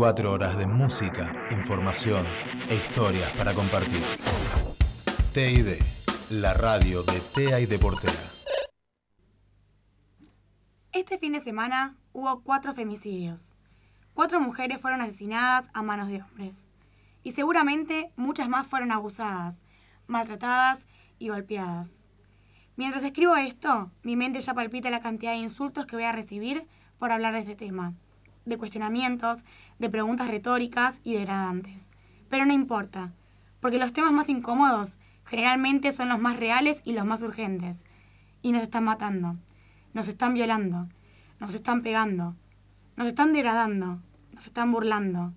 24 horas de música, información e historias para compartir. TID, la radio de TEA y Deportera. Este fin de semana hubo cuatro femicidios. Cuatro mujeres fueron asesinadas a manos de hombres. Y seguramente muchas más fueron abusadas, maltratadas y golpeadas. Mientras escribo esto, mi mente ya palpita la cantidad de insultos que voy a recibir por hablar de este tema de cuestionamientos, de preguntas retóricas y degradantes. Pero no importa, porque los temas más incómodos generalmente son los más reales y los más urgentes. Y nos están matando, nos están violando, nos están pegando, nos están degradando, nos están burlando,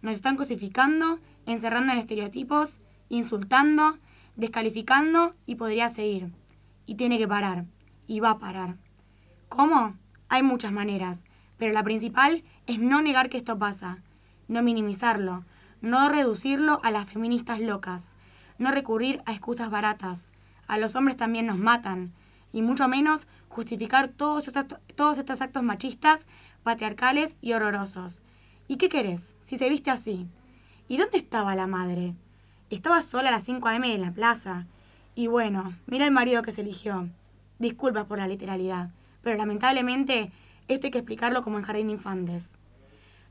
nos están cosificando, encerrando en estereotipos, insultando, descalificando y podría seguir. Y tiene que parar, y va a parar. ¿Cómo? Hay muchas maneras, pero la principal es no negar que esto pasa, no minimizarlo, no reducirlo a las feministas locas, no recurrir a excusas baratas. A los hombres también nos matan, y mucho menos justificar todos estos, todos estos actos machistas, patriarcales y horrorosos. ¿Y qué querés si se viste así? ¿Y dónde estaba la madre? Estaba sola a las 5 a.m. en la plaza. Y bueno, mira el marido que se eligió. Disculpas por la literalidad, pero lamentablemente esto hay que explicarlo como en jardín infantes.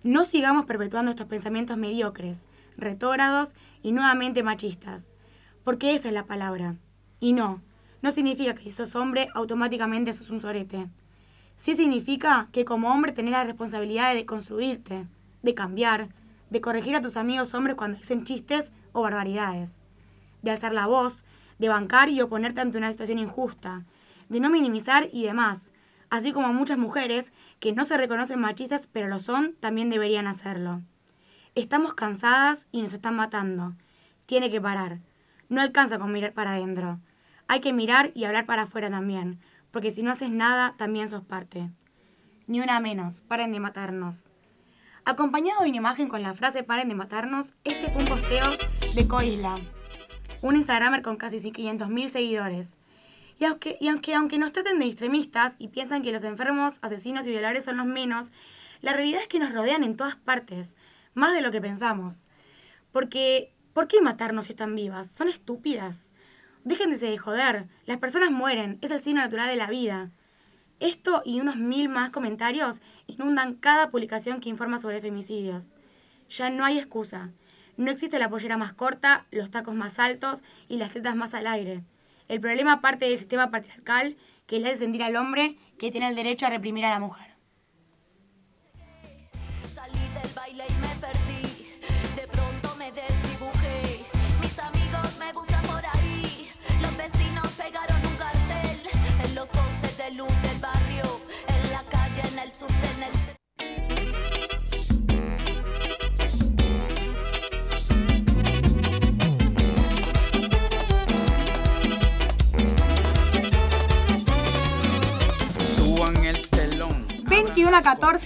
No sigamos perpetuando estos pensamientos mediocres, retrógrados y nuevamente machistas, porque esa es la palabra. Y no, no significa que si sos hombre automáticamente sos un sorete. Sí significa que como hombre tenés la responsabilidad de construirte, de cambiar, de corregir a tus amigos hombres cuando dicen chistes o barbaridades, de alzar la voz, de bancar y oponerte ante una situación injusta, de no minimizar y demás, así como muchas mujeres que no se reconocen machistas pero lo son, también deberían hacerlo. Estamos cansadas y nos están matando. Tiene que parar. No alcanza con mirar para adentro. Hay que mirar y hablar para afuera también, porque si no haces nada, también sos parte. Ni una menos, paren de matarnos. Acompañado de una imagen con la frase paren de matarnos, este fue un posteo de Coisla, un Instagramer con casi 500.000 seguidores. Y aunque, y aunque, aunque nos traten de extremistas y piensan que los enfermos, asesinos y violadores son los menos, la realidad es que nos rodean en todas partes, más de lo que pensamos. Porque, ¿por qué matarnos si están vivas? Son estúpidas. Déjense de joder, las personas mueren, es el signo natural de la vida. Esto y unos mil más comentarios inundan cada publicación que informa sobre femicidios. Ya no hay excusa. No existe la pollera más corta, los tacos más altos y las tetas más al aire. El problema parte del sistema patriarcal que le hace sentir al hombre que tiene el derecho a reprimir a la mujer.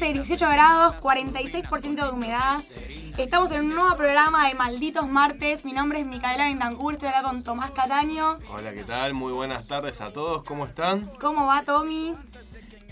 14, 18 grados, 46% de humedad. Estamos en un nuevo programa de Malditos Martes. Mi nombre es Micaela Vindancourt, estoy acá con Tomás Cataño. Hola, ¿qué tal? Muy buenas tardes a todos, ¿cómo están? ¿Cómo va, Tommy?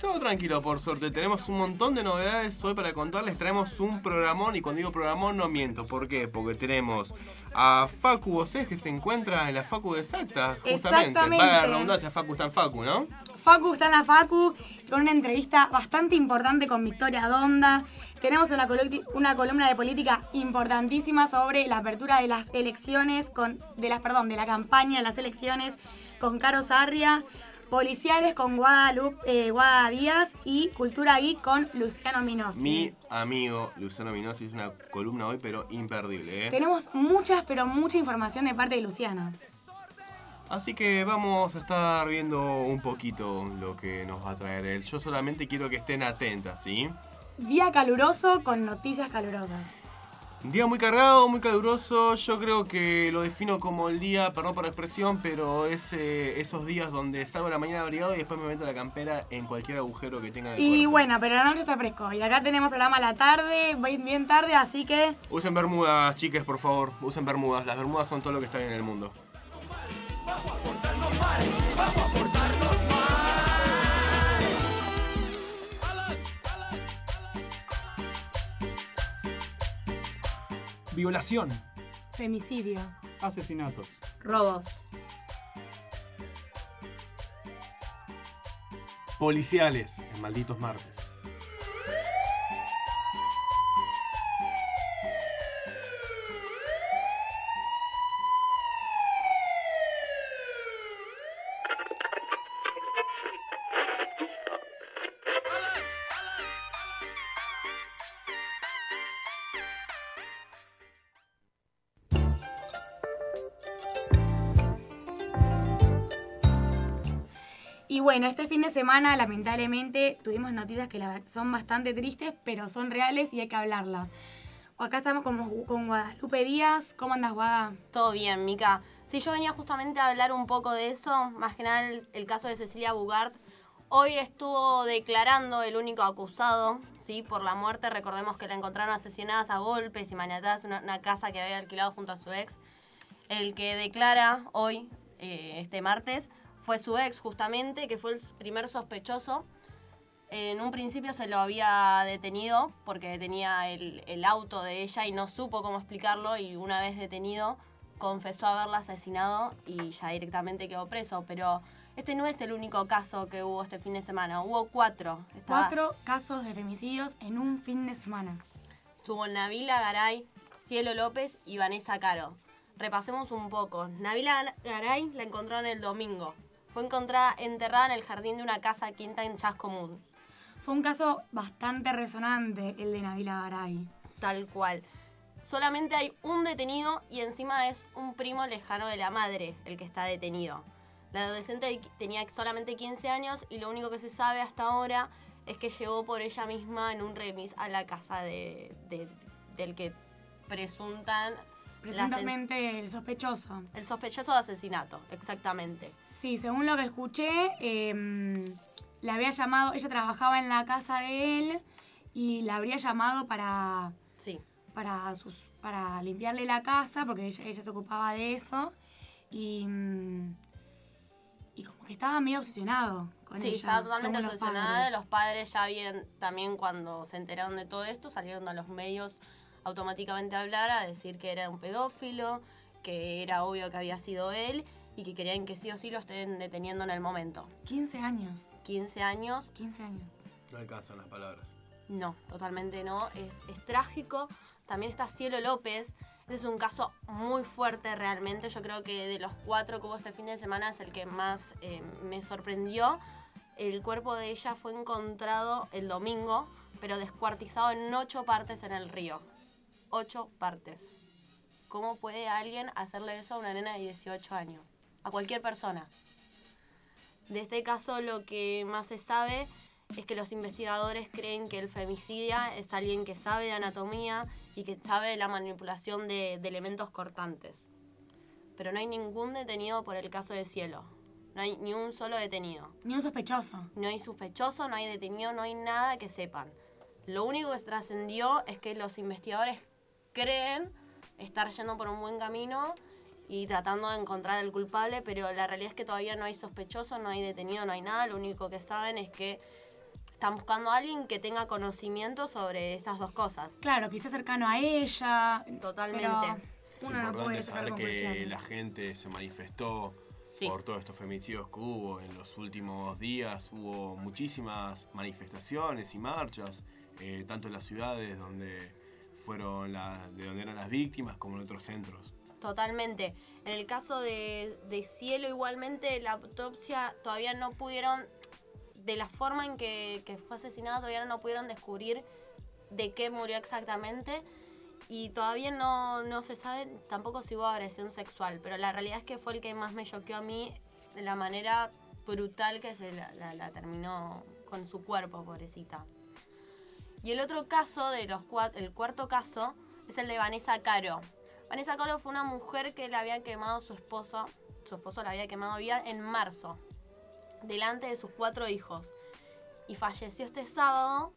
Todo tranquilo, por suerte. Tenemos un montón de novedades hoy para contarles. Traemos un programón y cuando digo programón no miento. ¿Por qué? Porque tenemos a Facu Bosés que se encuentra en la Facu de Exactas, justamente. Exactamente. Para la redundancia, Facu está en Facu, ¿no? Facu está en la Facu con una entrevista bastante importante con Victoria Donda. Tenemos una, columna de política importantísima sobre la apertura de las elecciones, con, de las, perdón, de la campaña de las elecciones con Caro Sarria, policiales con Guadalupe, eh, Guada Díaz y Cultura Geek con Luciano Minos. Mi amigo Luciano Minosi es una columna hoy, pero imperdible, ¿eh? Tenemos muchas, pero mucha información de parte de Luciano. Así que vamos a estar viendo un poquito lo que nos va a traer él. Yo solamente quiero que estén atentas, ¿sí? Día caluroso con noticias calurosas. Día muy cargado, muy caluroso. Yo creo que lo defino como el día, perdón por la expresión, pero es eh, esos días donde salgo a la mañana abrigado y después me meto la campera en cualquier agujero que tenga en el Y cuerpo. bueno, pero la noche está fresco. Y acá tenemos programa a la tarde, bien bien tarde, así que Usen bermudas, chiques, por favor. Usen bermudas. Las bermudas son todo lo que está bien en el mundo. Violación. femicidio. Asesinatos. Robos. Policiales en Malditos Martes. Bueno, este fin de semana lamentablemente tuvimos noticias que son bastante tristes, pero son reales y hay que hablarlas. Acá estamos con, Guadalupe Díaz. ¿Cómo andas, Guada? Todo bien, Mica. Sí, yo venía justamente a hablar un poco de eso, más que nada el, caso de Cecilia Bugart. Hoy estuvo declarando el único acusado, ¿sí? Por la muerte. Recordemos que la encontraron asesinadas a golpes y maniatadas en una, una casa que había alquilado junto a su ex. El que declara hoy, eh, este martes, fue su ex justamente, que fue el primer sospechoso. En un principio se lo había detenido porque tenía el, el auto de ella y no supo cómo explicarlo y una vez detenido confesó haberla asesinado y ya directamente quedó preso. Pero este no es el único caso que hubo este fin de semana, hubo cuatro. Estaba- Cuatro casos de femicidios en un fin de semana. Tuvo Nabila Garay, Cielo López y Vanessa Caro. Repasemos un poco. Nabila Garay la encontraron el domingo. Fue encontrada enterrada en el jardín de una casa quinta en Chascomún. Fue un caso bastante resonante el de Nabila Garay. Tal cual. Solamente hay un detenido y encima es un primo lejano de la madre el que está detenido. La adolescente tenía solamente 15 años y lo único que se sabe hasta ahora es que llegó por ella misma en un remis a la casa de, de- del que presuntan Presuntamente el sospechoso. el sospechoso de asesinato, exactamente. Sí, según lo que escuché, eh, le había llamado, ella trabajaba en la casa de él y la habría llamado para, Sí. para, sus, para limpiarle la casa, porque ella, ella se ocupaba de eso. Y, mm, y como que estaba medio obsesionado con Sí, ella. estaba totalmente según los obsesionada. padres. Los padres ya habían, también cuando se enteraron de todo esto, salieron a los medios automáticamente hablar, a decir que era un pedófilo, que era obvio que había sido él y que querían que sí o sí lo estén deteniendo en el momento. 15 años. 15 años, 15 años. No alcanzan las palabras. no, totalmente no. Es, es trágico. También está Cielo López. Ese es un caso muy fuerte realmente. Yo creo que de los cuatro que hubo este fin de semana es el que más eh, me sorprendió. El cuerpo de ella fue encontrado el domingo, pero descuartizado en ocho partes en el río. Ocho partes. ¿Cómo puede alguien hacerle eso a una nena de 18 años? A cualquier persona. De este caso lo que más se sabe es que los investigadores creen que el femicida es alguien que sabe de anatomía y que sabe de la manipulación de, de elementos cortantes. Pero no hay ningún detenido por el caso de Cielo. No hay ni un solo detenido. Ni un sospechoso. No hay sospechoso, no hay detenido, no hay nada que sepan. Lo único que trascendió es que los investigadores creen estar yendo por un buen camino y tratando de encontrar al culpable, pero la realidad es que todavía no hay sospechoso, no hay detenido, no hay nada. Lo único que saben es que están buscando a alguien que tenga conocimiento sobre estas dos cosas. Claro, quizás cercano a ella. Totalmente. Es Uno no importante sacar saber que la gente se manifestó Sí. por todos estos femicidios que hubo en los últimos días. Hubo muchísimas manifestaciones y marchas, eh, tanto en las ciudades donde fueron la- de donde eran las víctimas como en otros centros. Totalmente. En el caso de, de Cielo, igualmente, la autopsia todavía no pudieron, de la forma en que, fue asesinada, todavía no pudieron descubrir de qué murió exactamente. Y todavía no, no se sabe tampoco si hubo agresión sexual, pero la realidad es que fue el que más me choqueó a mí de la manera brutal que se la terminó con su cuerpo, pobrecita. Y el otro caso, de los el cuarto caso, es el de Vanessa Caro. Vanessa Caro fue una mujer que le había quemado su esposo, su esposo la había quemado viva en marzo, delante de sus cuatro hijos. Y falleció este sábado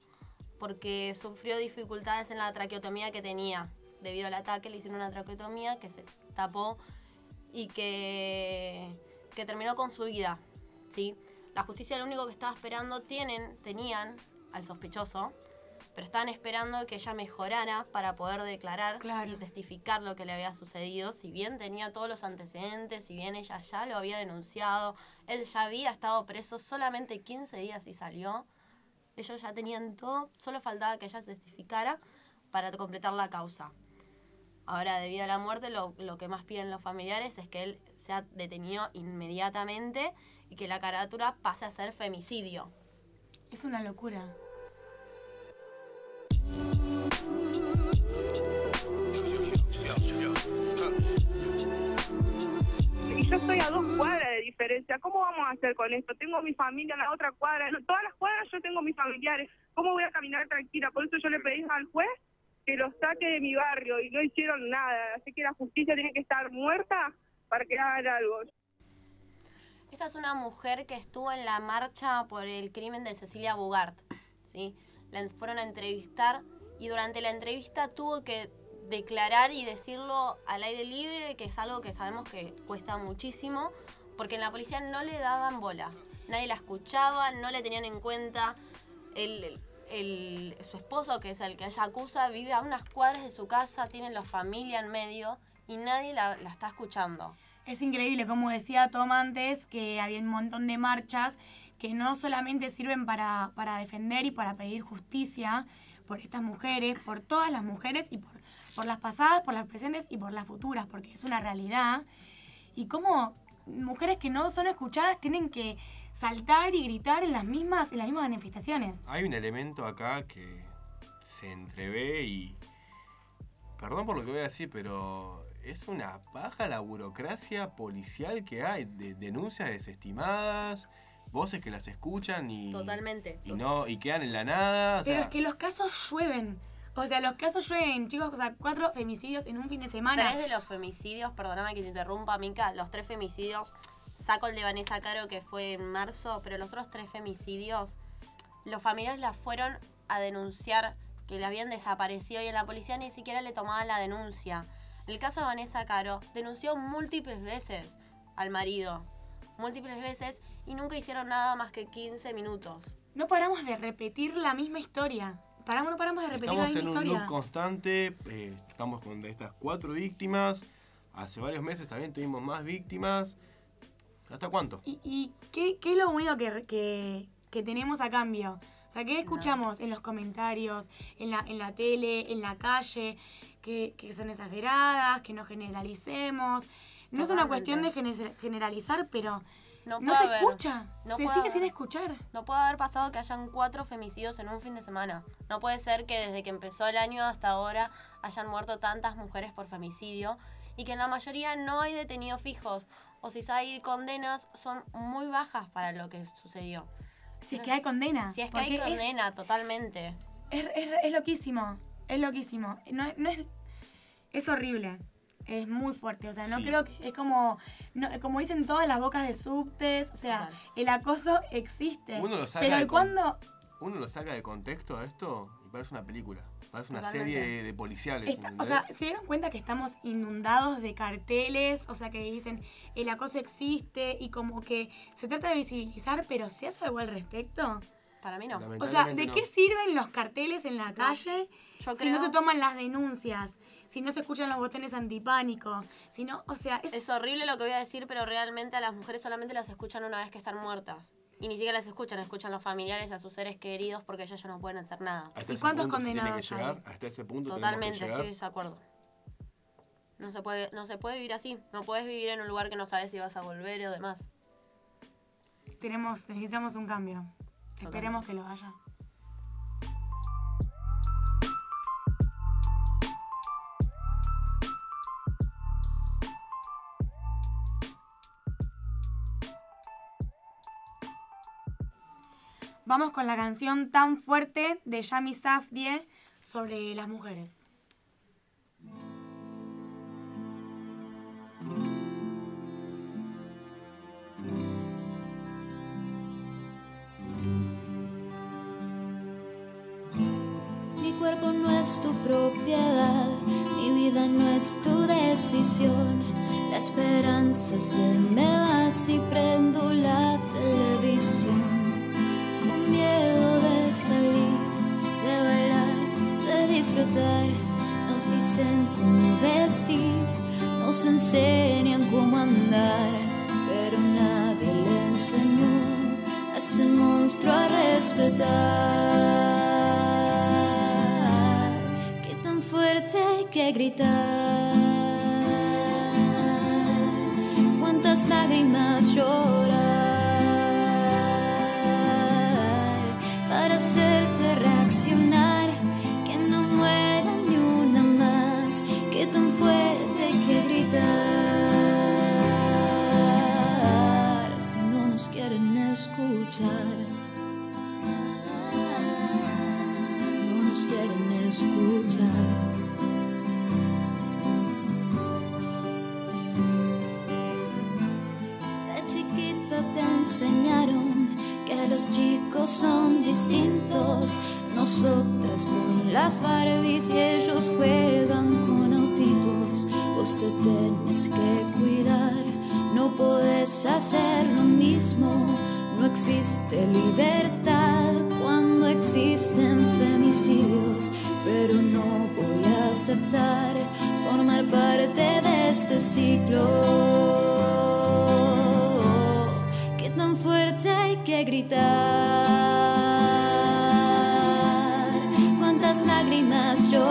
porque sufrió dificultades en la traqueotomía que tenía. Debido al ataque le hicieron una traqueotomía que se tapó y que, que terminó con su vida. ¿sí? La justicia lo único que estaba esperando, tienen, tenían al sospechoso, pero estaban esperando que ella mejorara para poder declarar Claro. y testificar lo que le había sucedido. Si bien tenía todos los antecedentes, si bien ella ya lo había denunciado, él ya había estado preso solamente 15 días y salió. Ellos ya tenían todo, solo faltaba que ella testificara para completar la causa. Ahora, debido a la muerte, lo, lo que más piden los familiares es que él sea detenido inmediatamente y que la carátula pase a ser femicidio. Es una locura. Y yo estoy a dos cuadras de diferencia. ¿Cómo vamos a hacer con esto? Tengo mi familia en la otra cuadra. En todas las cuadras yo tengo mis familiares. ¿Cómo voy a caminar tranquila? Por eso yo le pedí al juez que los saque de mi barrio y no hicieron nada. Así que la justicia tiene que estar muerta para que hagan algo. Esta es una mujer que estuvo en la marcha por el crimen de Cecilia Bugart. ¿sí? La fueron a entrevistar y durante la entrevista tuvo que declarar y decirlo al aire libre, que es algo que sabemos que cuesta muchísimo, porque en la policía no le daban bola. Nadie la escuchaba, no le tenían en cuenta. El, su esposo, que es el que ella acusa, vive a unas cuadras de su casa, tiene la familia en medio y nadie la, la está escuchando. Es increíble, como decía Tom antes, que había un montón de marchas que no solamente sirven para, para defender y para pedir justicia por estas mujeres, por todas las mujeres y por, por las pasadas, por las presentes y por las futuras, porque es una realidad. Y como mujeres que no son escuchadas tienen que saltar y gritar en las mismas, en las mismas manifestaciones. Hay un elemento acá que se entrevé y. Perdón por lo que voy a decir, pero es una paja la burocracia policial que hay, de denuncias desestimadas, voces que las escuchan y. Totalmente. Y no, y quedan en la nada. o Pero sea, es que los casos llueven. O sea, los casos llueven, chicos, o sea, cuatro femicidios en un fin de semana. Tres de los femicidios, perdóname que te interrumpa, Mica, los tres femicidios, saco el de Vanessa Caro que fue en marzo, pero los otros tres femicidios, los familiares la fueron a denunciar que la habían desaparecido y en la policía ni siquiera le tomaban la denuncia. En el caso de Vanessa Caro, denunció múltiples veces al marido, múltiples veces, y nunca hicieron nada más que 15 minutos. No paramos de repetir la misma historia. Paramos, no paramos de repetir Estamos la en misma un historia. loop constante, eh, estamos con estas cuatro víctimas. Hace varios meses también tuvimos más víctimas. ¿Hasta cuánto? ¿Y, y qué, qué es lo único que, que, que tenemos a cambio? O sea, ¿qué escuchamos en los comentarios, en la, en la tele, en la calle? Que, que son exageradas, que no generalicemos. No es una cuestión de gener- generalizar, pero No no, puede se haber- escucha. no se puede sigue haber. sin escuchar. No puede haber pasado que hayan cuatro femicidios en un fin de semana. No puede ser que desde que empezó el año hasta ahora hayan muerto tantas mujeres por femicidio y que en la mayoría no hay detenidos fijos. O si hay condenas, son muy bajas para lo que sucedió. Si es que hay condena. Si es que hay es- condena, totalmente. Es, es, es loquísimo, es loquísimo. No, es- no es, es horrible, es muy fuerte. O sea, no Sí. creo que es como, no, como dicen todas las bocas de subtes, o sea, Total. el acoso existe. Uno lo saca pero de ¿y con- cuándo? Uno lo saca de contexto a esto y parece una película. Parece una Totalmente. serie de, policiales. está- o sea, ¿se dieron cuenta que estamos inundados de carteles? O sea, que dicen el acoso existe y como que se trata de visibilizar, pero ¿se hace algo al respecto? Para mí no. O sea, ¿de qué sirven los carteles en la calle Yo si no se toman las denuncias? Si no se escuchan los botones antipánico, si no, o sea, es, Es horrible lo que voy a decir, pero realmente a las mujeres solamente las escuchan una vez que están muertas. Y ni siquiera las escuchan, escuchan los familiares, a sus seres queridos, porque ellos ya no pueden hacer nada. Hasta ¿Y ese cuántos punto se tiene que condenados hay? llegar, Hasta ese punto Totalmente, estoy de desacuerdo. No se puede, no se puede vivir así. No puedes vivir en un lugar que no sabes si vas a volver o demás. tenemos, necesitamos un cambio. Esperemos que lo haya. Vamos con la canción Tan Fuerte de Yami Safdie sobre las mujeres. Mi cuerpo no es tu propiedad, mi vida no es tu decisión. La esperanza se me va si prendo la televisión. Miedo de salir, de bailar, de disfrutar. Nos dicen cómo vestir, nos enseñan cómo andar, pero nadie le enseñó a ese monstruo a respetar. Qué tan fuerte hay que gritar. Cuántas lágrimas llorar escuchar. No nos quieren escuchar. De chiquita te enseñaron que los chicos son distintos. Nosotras con las Barbies y ellos juegan con autitos. Vos te tenés que cuidar, no podés hacer lo mismo. No existe libertad cuando existen femicidios, pero no voy a aceptar formar parte de este ciclo. Qué tan fuerte hay que gritar, cuántas lágrimas llorar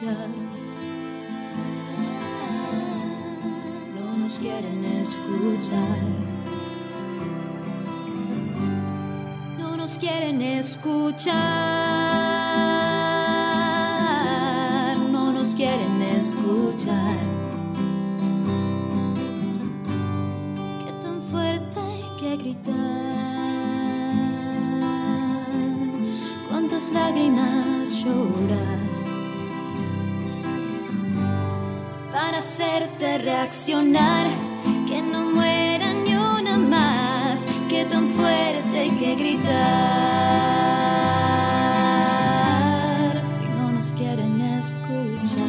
No nos quieren escuchar. No nos quieren escuchar. No nos quieren escuchar. Qué tan fuerte hay que gritar. Cuántas lágrimas llorar. Hacerte reaccionar. Que no muera ni una más, que tan fuerte hay que gritar. Si no nos quieren escuchar.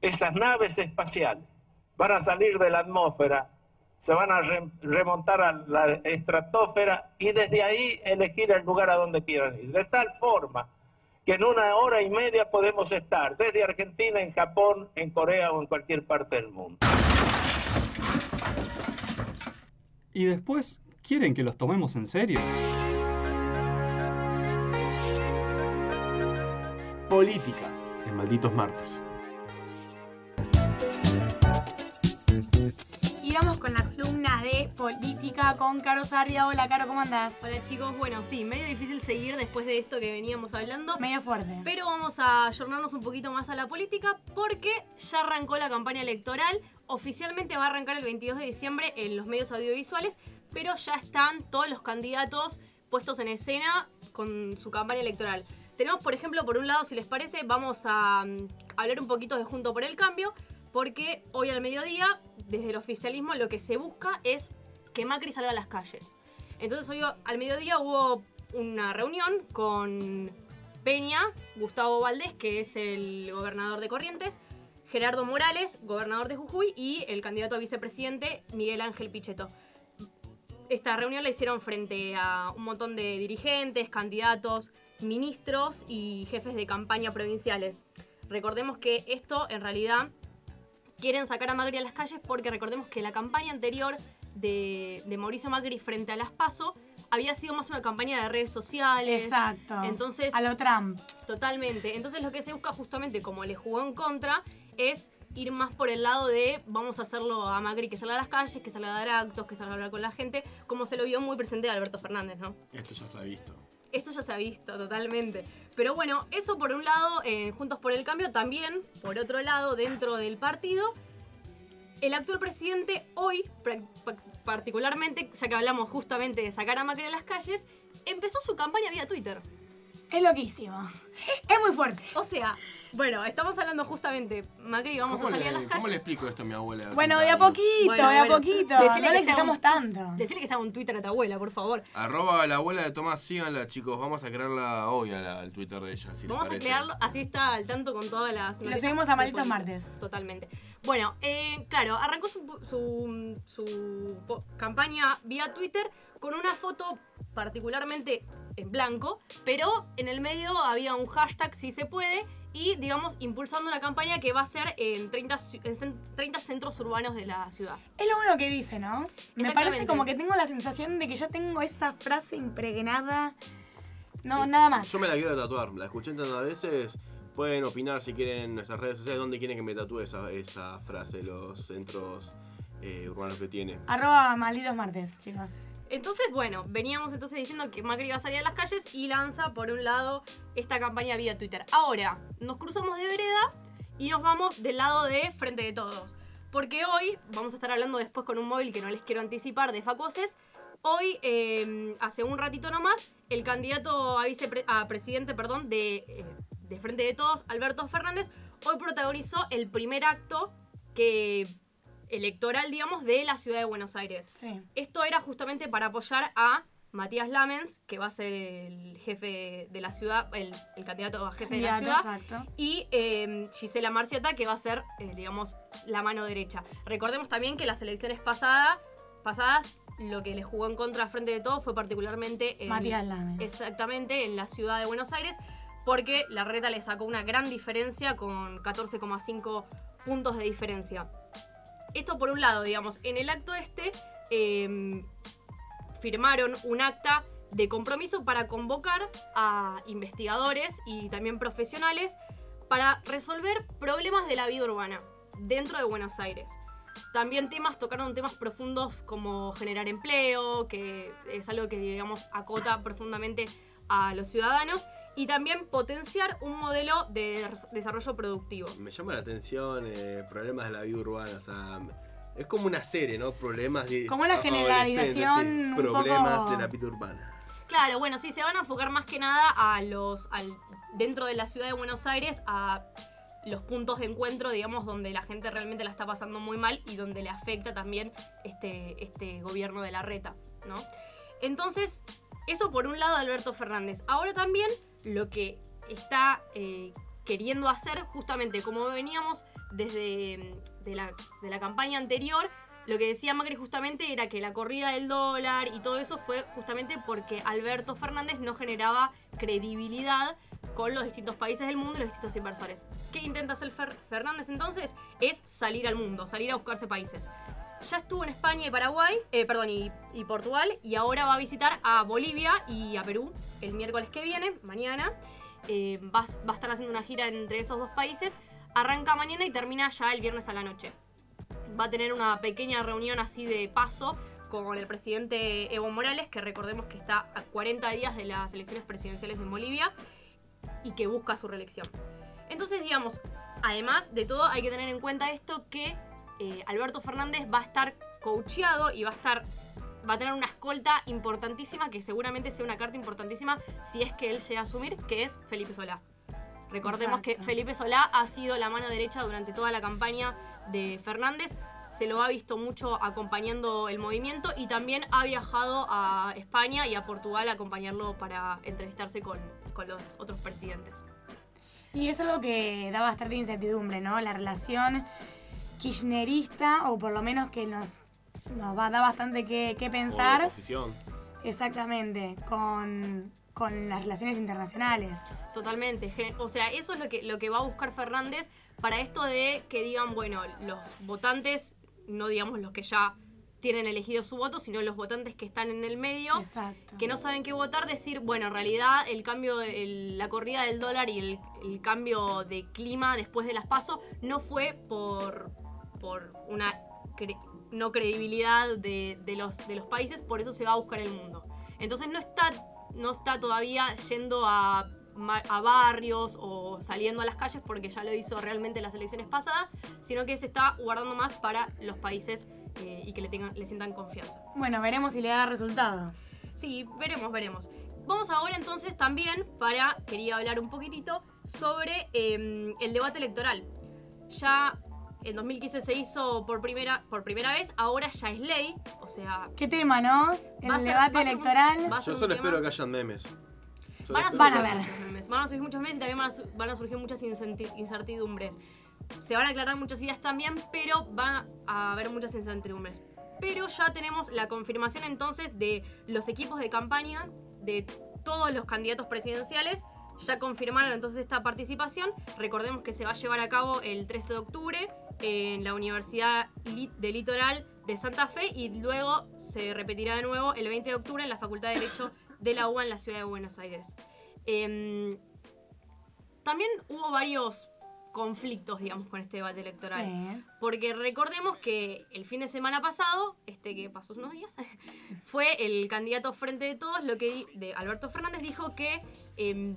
Esas naves espaciales van a salir de la atmósfera, se van a re- remontar a la estratosfera y desde ahí elegir el lugar a donde quieran ir. De tal forma que en una hora y media podemos estar desde Argentina, en Japón, en Corea o en cualquier parte del mundo. Y después, ¿quieren que los tomemos en serio? Política. En Malditos Martes. Y vamos con la columna de política con Caro Sarria. Hola, Caro, ¿cómo andás? Hola chicos, bueno, sí, medio difícil seguir después de esto que veníamos hablando. Medio fuerte. Pero vamos a ayornarnos un poquito más a la política porque ya arrancó la campaña electoral. Oficialmente va a arrancar el 22 de diciembre en los medios audiovisuales, pero ya están todos los candidatos puestos en escena con su campaña electoral. Tenemos, por ejemplo, por un lado, si les parece, vamos a mm, hablar un poquito de Junto por el Cambio, porque hoy al mediodía, desde el oficialismo, lo que se busca es que Macri salga a las calles. Entonces hoy al mediodía hubo una reunión con Peña, Gustavo Valdés, que es el gobernador de Corrientes, Gerardo Morales, gobernador de Jujuy, y el candidato a vicepresidente, Miguel Ángel Pichetto. Esta reunión la hicieron frente a un montón de dirigentes, candidatos, ministros y jefes de campaña provinciales. Recordemos que esto en realidad quieren sacar a Macri a las calles porque recordemos que la campaña anterior de, de Mauricio Macri frente a las PASO había sido más una campaña de redes sociales. Exacto. Entonces, A lo Trump. Totalmente. Entonces lo que se busca justamente, como le jugó en contra, es ir más por el lado de vamos a hacerlo a Macri que salga a las calles, que salga a dar actos, que salga a hablar con la gente, como se lo vio muy presente de Alberto Fernández, ¿no? Esto ya se ha visto. Esto ya se ha visto totalmente. Pero bueno, eso por un lado, eh, Juntos por el Cambio, también, por otro lado, dentro del partido, el actual presidente hoy, particularmente, ya que hablamos justamente de sacar a Macri a las calles, empezó su campaña vía Twitter. Es loquísimo. Es muy fuerte. O sea, bueno, estamos hablando justamente, Macri, vamos a ¿Cómo, salir le, a las ¿Cómo le calles. explico esto a mi abuela? Bueno, 80 de a poquito, Bueno, de a bueno. poquito. No le sea un- tanto. Decirle que se haga un Twitter a tu abuela, por favor. Arroba a la abuela de Tomás, síganla chicos, vamos a crearla hoy al Twitter de ella. Si Vamos a crearlo, así está al tanto con todas las. Lo subimos a Malditos. Martes. Totalmente. Bueno, eh, claro, arrancó su, su, su campaña vía Twitter con una foto particularmente en blanco, pero en el medio había un hashtag si se puede y, digamos, impulsando una campaña que va a ser en 30, ci- en cen- 30 centros urbanos de la ciudad. Es lo único que dice, ¿no? Me parece como que tengo la sensación de que ya tengo esa frase impregnada. No, nada más. Yo me la quiero tatuar, la escuché tantas veces. Pueden opinar si quieren en nuestras redes sociales dónde quieren que me tatúe esa, esa frase, los centros eh, urbanos que tiene. Arroba malditos martes, chicos. Entonces, bueno, veníamos entonces diciendo que Macri iba a salir a las calles y lanza, por un lado, esta campaña vía Twitter. Ahora, nos cruzamos de vereda y nos vamos del lado de Frente de Todos. Porque hoy, vamos a estar hablando después con un móvil que no les quiero anticipar de Facoses, hoy, eh, hace un ratito nomás, el candidato a, vicepre- presidente perdón, eh, de Frente de Todos, Alberto Fernández, hoy protagonizó el primer acto que electoral, digamos, de la ciudad de Buenos Aires. Sí. Esto era justamente para apoyar a Matías Lamens, que va a ser el jefe de la ciudad, el, el candidato a jefe de la ciudad, exacto. y eh, Gisela Marciota, que va a ser, eh, digamos, la mano derecha. Recordemos también que las elecciones pasadas, pasadas lo que le jugó en contra a frente de todo fue particularmente en, Matías Lamens. exactamente en la ciudad de Buenos Aires, porque la reta le sacó una gran diferencia con 14,5 puntos de diferencia. Esto por un lado, digamos, en el acto este eh, firmaron un acta de compromiso para convocar a investigadores y también profesionales para resolver problemas de la vida urbana dentro de Buenos Aires. También temas, tocaron temas profundos como generar empleo, que es algo que digamos acota profundamente a los ciudadanos, y también potenciar un modelo de des- desarrollo productivo. Me llama la atención eh, problemas de la vida urbana, o sea, es como una serie, ¿no? Problemas de Como una a- generalización adolescentes, sí, un problemas poco- de la vida urbana. Claro, bueno, sí, se van a enfocar más que nada a los. Al, dentro de la ciudad de Buenos Aires, a los puntos de encuentro, digamos, donde la gente realmente la está pasando muy mal y donde le afecta también este, este gobierno de la reta, ¿no? Entonces, eso por un lado Alberto Fernández. Ahora también lo que está eh, queriendo hacer, justamente como veníamos desde mm, de la, de la campaña anterior, lo que decía Macri justamente era que la corrida del dólar y todo eso fue justamente porque Alberto Fernández no generaba credibilidad con los distintos países del mundo y los distintos inversores. ¿Qué intenta hacer Fer- Fernández entonces? Es salir al mundo, salir a buscarse países. Ya estuvo en España y Paraguay, eh, perdón, y, y Portugal, y ahora va a visitar a Bolivia y a Perú el miércoles que viene, mañana. Eh, va, va a estar haciendo una gira entre esos dos países. Arranca mañana y termina ya el viernes a la noche va a tener una pequeña reunión así de paso con el presidente Evo Morales, que recordemos que está a 40 días de las elecciones presidenciales en Bolivia y que busca su reelección. Entonces, digamos, además de todo, hay que tener en cuenta esto que eh, Alberto Fernández va a estar coacheado y va a estar va a tener una escolta importantísima que seguramente sea una carta importantísima si es que él llega a asumir, que es Felipe Solá. Recordemos que. Felipe Solá ha sido la mano derecha durante toda la campaña de Fernández. Se lo ha visto mucho acompañando el movimiento y también ha viajado a España y a Portugal a acompañarlo para entrevistarse con, con los otros presidentes. Y es algo que da bastante incertidumbre, ¿no? La relación kirchnerista, o por lo menos que nos, nos va a dar bastante que, que pensar, oposición. exactamente, con, con las relaciones internacionales. Totalmente. O sea, eso es lo que, lo que va a buscar Fernández para esto de que digan, bueno, los votantes, no digamos los que ya tienen elegido su voto, sino los votantes que están en el medio, Exacto. que no saben qué votar, decir, bueno, en realidad el cambio, el- la corrida del dólar y el, el cambio de clima después de las pasos no fue por, por una cre- no credibilidad de, de los, de los países, por eso se va a buscar el mundo. Entonces no está, no está todavía yendo a, a barrios o saliendo a las calles porque ya lo hizo realmente en las elecciones pasadas, sino que se está guardando más para los países eh, y que le, tengan, le sientan confianza. Bueno, veremos si le da resultado. Sí, veremos, veremos. Vamos ahora entonces también para, quería hablar un poquitito sobre eh, el debate electoral. Ya en 2015 se hizo por primera, por primera vez, ahora ya es ley, o sea... ¿Qué tema, no? El Va ser- debate va un- electoral. ser Yo un solo espero que hayan memes. Van a, Van a ver. haya- surgir muchos memes, van a surgir muchos meses y también van a, van a surgir muchas incertidumbres. Se van a aclarar muchas ideas también, pero va a haber muchas incertidumbres. Pero ya tenemos la confirmación entonces de los equipos de campaña de todos los candidatos presidenciales. Ya confirmaron entonces esta participación. Recordemos que se va a llevar a cabo el 13 de octubre en la Universidad de Litoral de Santa Fe y luego se repetirá de nuevo el 20 de octubre en la Facultad de Derecho de la UBA en la ciudad de Buenos Aires. Em, también hubo varios conflictos, digamos, con este debate electoral. Sí. Porque recordemos que el fin de semana pasado, este que pasó unos días, fue el candidato Frente de Todos, lo que de Alberto Fernández dijo que em,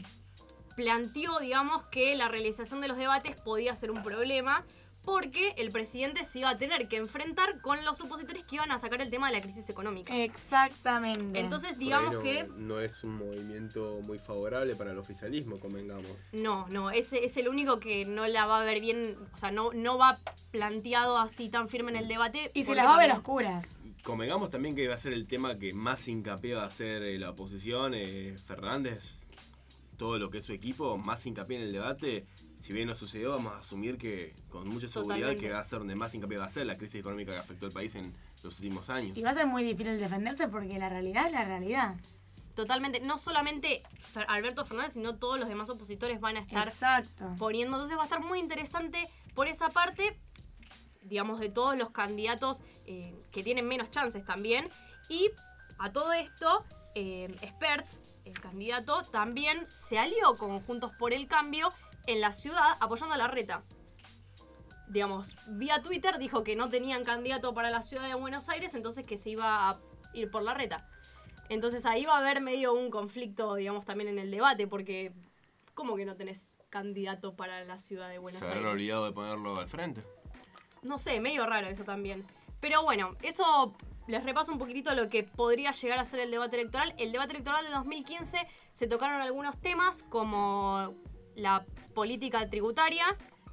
planteó, digamos, que la realización de los debates podía ser un problema porque el presidente se iba a tener que enfrentar con los opositores que iban a sacar el tema de la crisis económica. Exactamente. Entonces, digamos que no, es un movimiento muy favorable para el oficialismo, convengamos. No, no, ese es el único que no la va a ver bien, o sea, no, no va planteado así tan firme en el debate. y se las va a ver oscuras. Convengamos también que va a ser el tema que más hincapié va a hacer eh, la oposición. eh, Fernández, todo lo que es su equipo, más hincapié en el debate. Si bien no sucedió, vamos a asumir que con mucha seguridad Totalmente. que va a ser donde más hincapié va a ser la crisis económica que afectó al país en los últimos años. Y va a ser muy difícil defenderse porque la realidad es la realidad. Totalmente, no solamente Alberto Fernández, sino todos los demás opositores van a estar Exacto. poniendo. Entonces va a estar muy interesante por esa parte, digamos, de todos los candidatos eh, que tienen menos chances también. Y a todo esto, eh, Spert, el candidato, también se alió con Juntos por el Cambio en la ciudad apoyando a la reta. Digamos, vía Twitter dijo que no tenían candidato para la ciudad de Buenos Aires, entonces que se iba a ir por la reta. Entonces ahí va a haber medio un conflicto, digamos, también en el debate, porque ¿cómo que no tenés candidato para la ciudad de Buenos Se habrán Aires? olvidado de ponerlo al frente. No sé, medio raro eso también. Pero bueno, eso les repaso un poquitito lo que podría llegar a ser el debate electoral. El debate electoral de 2015 se tocaron algunos temas como la política tributaria,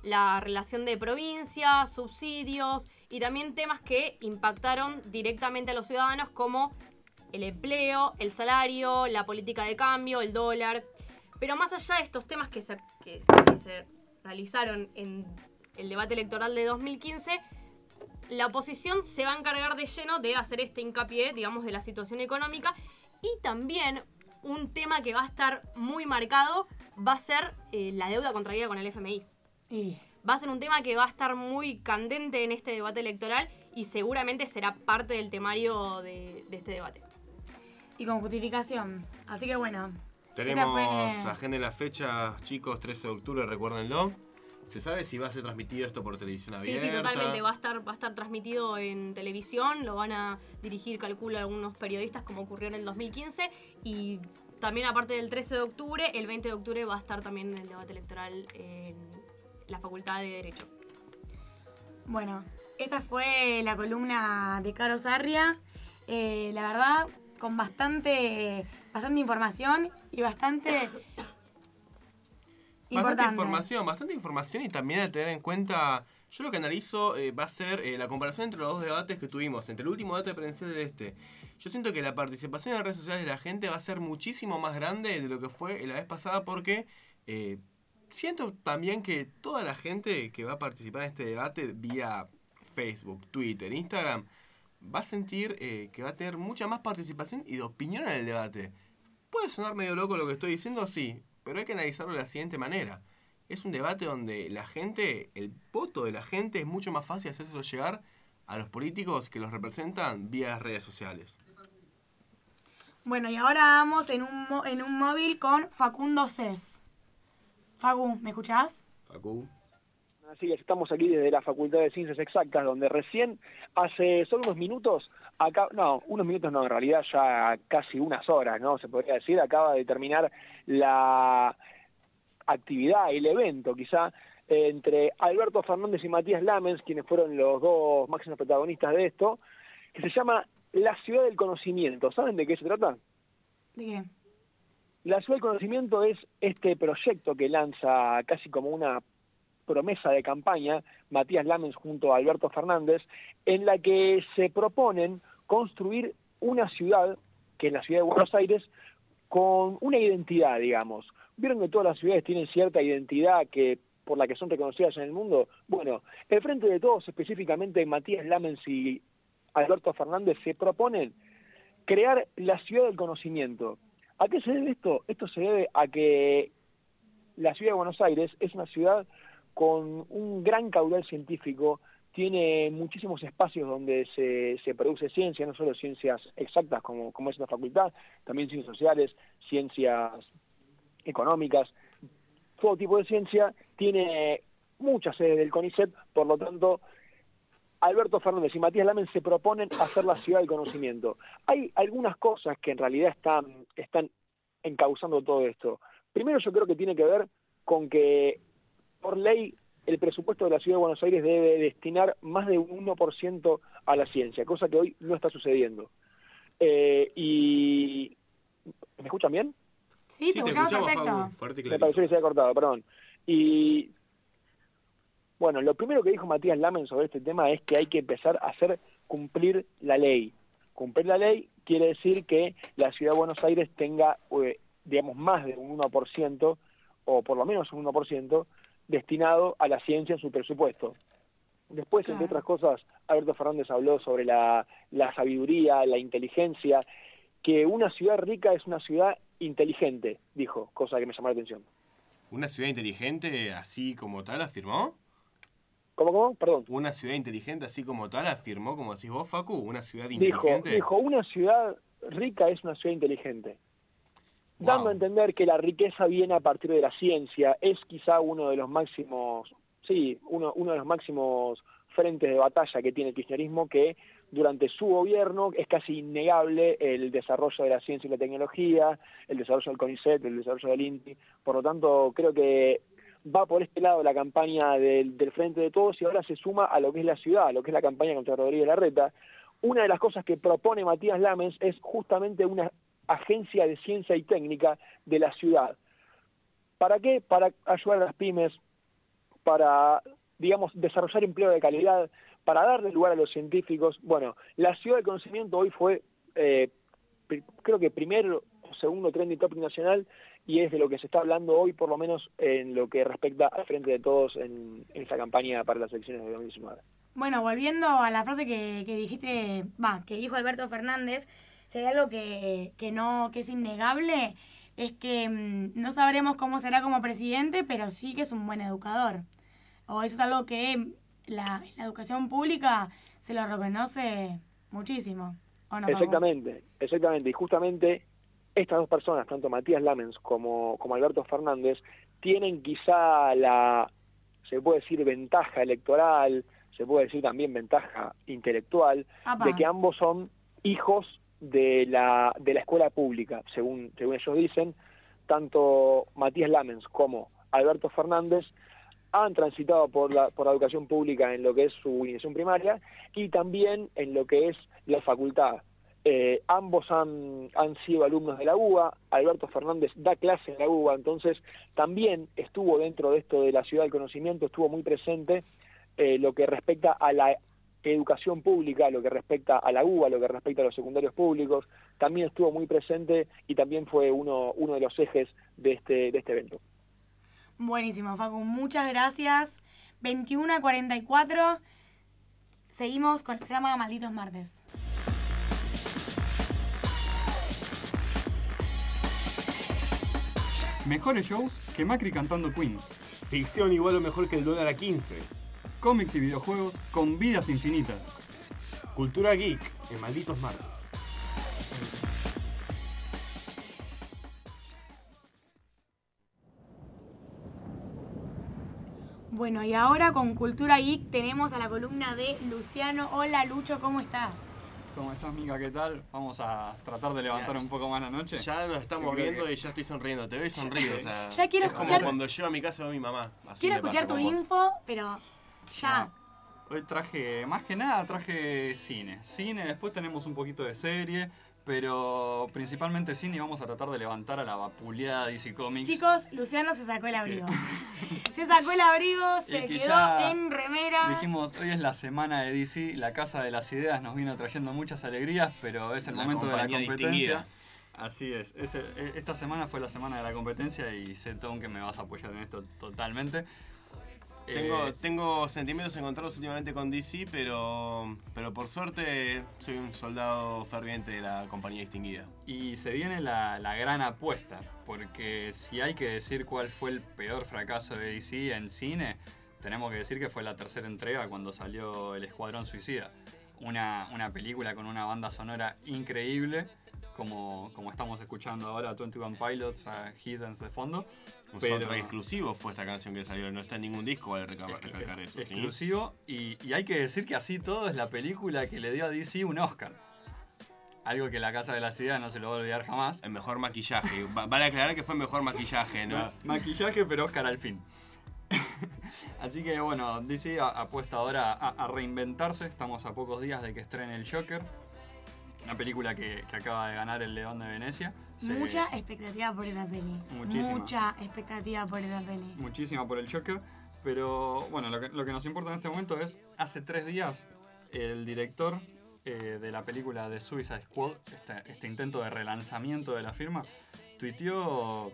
la relación de provincia, subsidios y también temas que impactaron directamente a los ciudadanos como el empleo, el salario, la política de cambio, el dólar. Pero más allá de estos temas que se, que se realizaron en el debate electoral de 2015, la oposición se va a encargar de lleno de hacer este hincapié, digamos, de la situación económica y también un tema que va a estar muy marcado va a ser eh, la deuda contraída con el FMI. Y Va a ser un tema que va a estar muy candente en este debate electoral y seguramente será parte del temario de, de este debate. y con justificación. Así que bueno. Tenemos agenda en las fechas, chicos, 13 de octubre, recuérdenlo. ¿Se sabe si va a ser transmitido esto por televisión Sí, abierta? sí, totalmente. Va a estar, va a estar transmitido en televisión, lo van a dirigir, calculo, algunos periodistas, como ocurrió en el 2015. Y también, aparte del 13 de octubre, el 20 de octubre va a estar también en el debate electoral en la Facultad de Derecho. Bueno, esta fue la columna de Caro Sarria. Eh, la verdad, con bastante, bastante información y bastante Bastante importante. información, bastante información y también a tener en cuenta, yo lo que analizo eh, va a ser eh, la comparación entre los dos debates que tuvimos, entre el último debate presidencial de este. Yo siento que la participación en las redes sociales de la gente va a ser muchísimo más grande de lo que fue la vez pasada porque eh, siento también que toda la gente que va a participar en este debate vía Facebook, Twitter, Instagram, va a sentir eh, que va a tener mucha más participación y de opinión en el debate. Puede sonar medio loco lo que estoy diciendo, sí, pero hay que analizarlo de la siguiente manera. Es un debate donde la gente, el voto de la gente es mucho más fácil hacérselo llegar a los políticos que los representan vía las redes sociales. Bueno, y ahora vamos en un, mo- en un móvil con Facundo Cés. Facu, ¿me escuchás? Facu. Así es, estamos aquí desde la Facultad de Ciencias Exactas, donde recién, hace solo unos minutos, acá, no, unos minutos no, en realidad ya casi unas horas, ¿no? Se podría decir, acaba de terminar la actividad, el evento, quizá, entre Alberto Fernández y Matías Lamens, quienes fueron los dos máximos protagonistas de esto, que se llama La Ciudad del Conocimiento. ¿Saben de qué se trata? ¿De qué? La Ciudad del Conocimiento es este proyecto que lanza casi como una promesa de campaña Matías Lamens junto a Alberto Fernández, en la que se proponen construir una ciudad, que es la ciudad de Buenos Aires, con una identidad, digamos. Vieron que todas las ciudades tienen cierta identidad que por la que son reconocidas en el mundo. Bueno, el Frente de Todos, específicamente Matías Lamens y Alberto Fernández, se proponen crear la ciudad del conocimiento. ¿A qué se debe esto? Esto se debe a que la ciudad de Buenos Aires es una ciudad con un gran caudal científico, tiene muchísimos espacios donde se, se produce ciencia, no solo ciencias exactas como, como es una facultad, también ciencias sociales, ciencias económicas, todo tipo de ciencia, tiene muchas sedes del CONICET, por lo tanto, Alberto Fernández y Matías Lamen se proponen hacer la ciudad del conocimiento. Hay algunas cosas que en realidad están, están encauzando todo esto. Primero yo creo que tiene que ver con que por ley el presupuesto de la Ciudad de Buenos Aires debe destinar más de un 1% a la ciencia, cosa que hoy no está sucediendo. Eh, y ¿Me escuchan bien? Sí, te escuchamos perfecto. Facu. Fuerte y Me pareció que se había cortado, perdón. Y bueno, lo primero que dijo Matías Lamen sobre este tema es que hay que empezar a hacer cumplir la ley. Cumplir la ley quiere decir que la ciudad de Buenos Aires tenga, eh, digamos, más de un 1%, o por lo menos un 1%, destinado a la ciencia en su presupuesto. Después, entre otras cosas, Alberto Fernández habló sobre la, la sabiduría, la inteligencia, que una ciudad rica es una ciudad inteligente, dijo, cosa que me llamó la atención. ¿Una ciudad inteligente así como tal afirmó? ¿Cómo, cómo? Perdón. ¿Una ciudad inteligente así como tal afirmó, como decís vos, Facu? ¿Una ciudad Dijo, inteligente? dijo, una ciudad rica es una ciudad inteligente. Dando a entender que la riqueza viene a partir de la ciencia, es quizá uno de los máximos, sí, uno, uno de los máximos frentes de batalla que tiene el kirchnerismo, que durante su gobierno es casi innegable el desarrollo de la ciencia y la tecnología, el desarrollo del CONICET, el desarrollo del INTI. Por lo tanto, creo que va por este lado la campaña del, del Frente de Todos y ahora se suma a lo que es la ciudad, a lo que es la campaña contra Rodríguez Larreta. Una de las cosas que propone Matías Lamens es justamente una agencia de ciencia y técnica de la ciudad. ¿Para qué? Para ayudar a las pymes, para, digamos, desarrollar empleo de calidad, para darle lugar a los científicos. Bueno, la ciudad del conocimiento hoy fue, eh, creo que primero o segundo trending topic nacional y es de lo que se está hablando hoy, por lo menos en lo que respecta al frente de todos en, en esta campaña para las elecciones de 2019. Bueno, volviendo a la frase que, que dijiste, va, que dijo Alberto Fernández, si hay algo que, que no, que es innegable, es que mm, no sabremos cómo será como presidente, pero sí que es un buen educador. O eso es algo que la, la educación pública se lo reconoce muchísimo. ¿O no? Exactamente, exactamente. Y justamente estas dos personas, tanto Matías Lamens como, como Alberto Fernández, tienen quizá la, se puede decir, ventaja electoral, se puede decir también ventaja intelectual, Apa. de que ambos son hijos de la, de la escuela pública, según, según ellos dicen, tanto Matías Lamens como Alberto Fernández han transitado por la, por la educación pública en lo que es su iniciación primaria y también en lo que es la facultad. Eh, ambos han, han sido alumnos de la UBA, Alberto Fernández da clase en la UBA, entonces también estuvo dentro de esto de la ciudad del conocimiento, estuvo muy presente eh, lo que respecta a la educación pública, lo que respecta a la UBA, lo que respecta a los secundarios públicos, también estuvo muy presente y también fue uno, uno de los ejes de este, de este evento. Buenísimo, Facu. Muchas gracias. 21 a 44. Seguimos con el programa Malditos Martes. Mejores shows que Macri cantando Queen. Ficción igual o mejor que el dólar a 15. Cómics y videojuegos con vidas infinitas. Cultura Geek, en Malditos Martes. Bueno, y ahora con Cultura Geek tenemos a la columna de Luciano. Hola Lucho, ¿cómo estás? ¿Cómo estás, Mica? ¿Qué tal? Vamos a tratar de levantar Ya, un poco más la noche. Ya nos estamos Yo viendo que- y ya estoy sonriendo. Te veo y sonrío. O sea, Ya quiero es como escuchar- cuando llego a mi casa veo a mi mamá. Así Quiero escuchar tu info, pero ya. Ah, Hoy traje, más que nada, traje cine. Cine, después tenemos un poquito de serie, pero principalmente cine y vamos a tratar de levantar a la vapuleada DC Comics. Chicos, Luciano se sacó el abrigo. se sacó el abrigo, se que quedó en remera. Dijimos, hoy es la semana de DC, la Casa de las Ideas nos vino trayendo muchas alegrías, pero es el momento de la competencia. distinguida. Así es, e- esta semana fue la semana de la competencia y sé, Tom, que me vas a apoyar en esto totalmente. Tengo, Eh, tengo sentimientos encontrados últimamente con DC, pero, pero por suerte soy un soldado ferviente de la compañía distinguida. Y se viene la, la gran apuesta, porque si hay que decir cuál fue el peor fracaso de DC en cine, tenemos que decir que fue la tercera entrega cuando salió El Escuadrón Suicida. Una, una película con una banda sonora increíble, como, como estamos escuchando ahora, 21 Pilots, a Hiddens de fondo. Un pero- soundtrack exclusivo fue esta canción que salió, no está en ningún disco, vale reca- recalcar eso. ¿sí? exclusivo y, y hay que decir que así todo es la película que le dio a DC un Oscar. Algo que la Casa de las Ideas no se lo va a olvidar jamás. El mejor maquillaje. Va- Vale aclarar que fue el mejor maquillaje, ¿no? Ma- maquillaje, pero Oscar al fin. Así que bueno, DC apuesta ahora a, a reinventarse. Estamos a pocos días de que estrene el Joker. Una película que, que acaba de ganar el León de Venecia. Se- Mucha expectativa por esa peli. Muchísima. Mucha expectativa por esa peli. muchísima por el Joker. Pero bueno, lo que, lo que nos importa en este momento es, hace tres días, el director eh, de la película de Suicide Squad, este, este intento de relanzamiento de la firma, tuiteó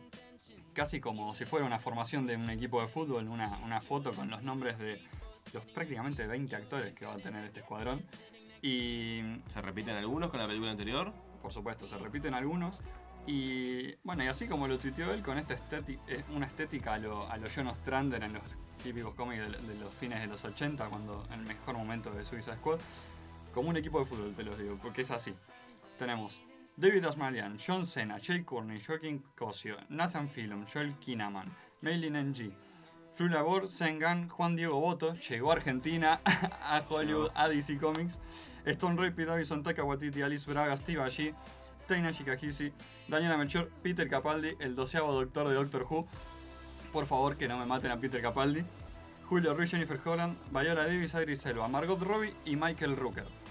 casi como si fuera una formación de un equipo de fútbol, una, una foto con los nombres de los prácticamente 20 actores que va a tener este escuadrón. Y ¿Se repiten algunos con la película anterior? por supuesto, se repiten algunos. Y bueno, y así como lo tuiteó él con esta estética, una estética a lo, a lo John Ostrander en los típicos cómics de, de los fines de los 80, cuando el mejor momento de Suicide Squad, como un equipo de fútbol, te lo digo, porque es así. Tenemos David Asmalian, John Cena, Jay Courtney, Joaquin Cosio, Nathan Fillion, Joel Kinnaman, Maylin Ng, Fru Labor, Sengan, Juan Diego Boto, llegó a Argentina, a Hollywood, a DC Comics, Stone Rapid, Davison Taka Waititi, Alice Braga, Steve Agee, Taina Shikahisi, Daniela Melchor, Peter Capaldi, el doceavo doctor de Doctor Who. Por favor, que no me maten a Peter Capaldi. Julio Ruiz, Jennifer Holland, Viola Davis, Idris Elba, Margot Robbie y Michael Rooker.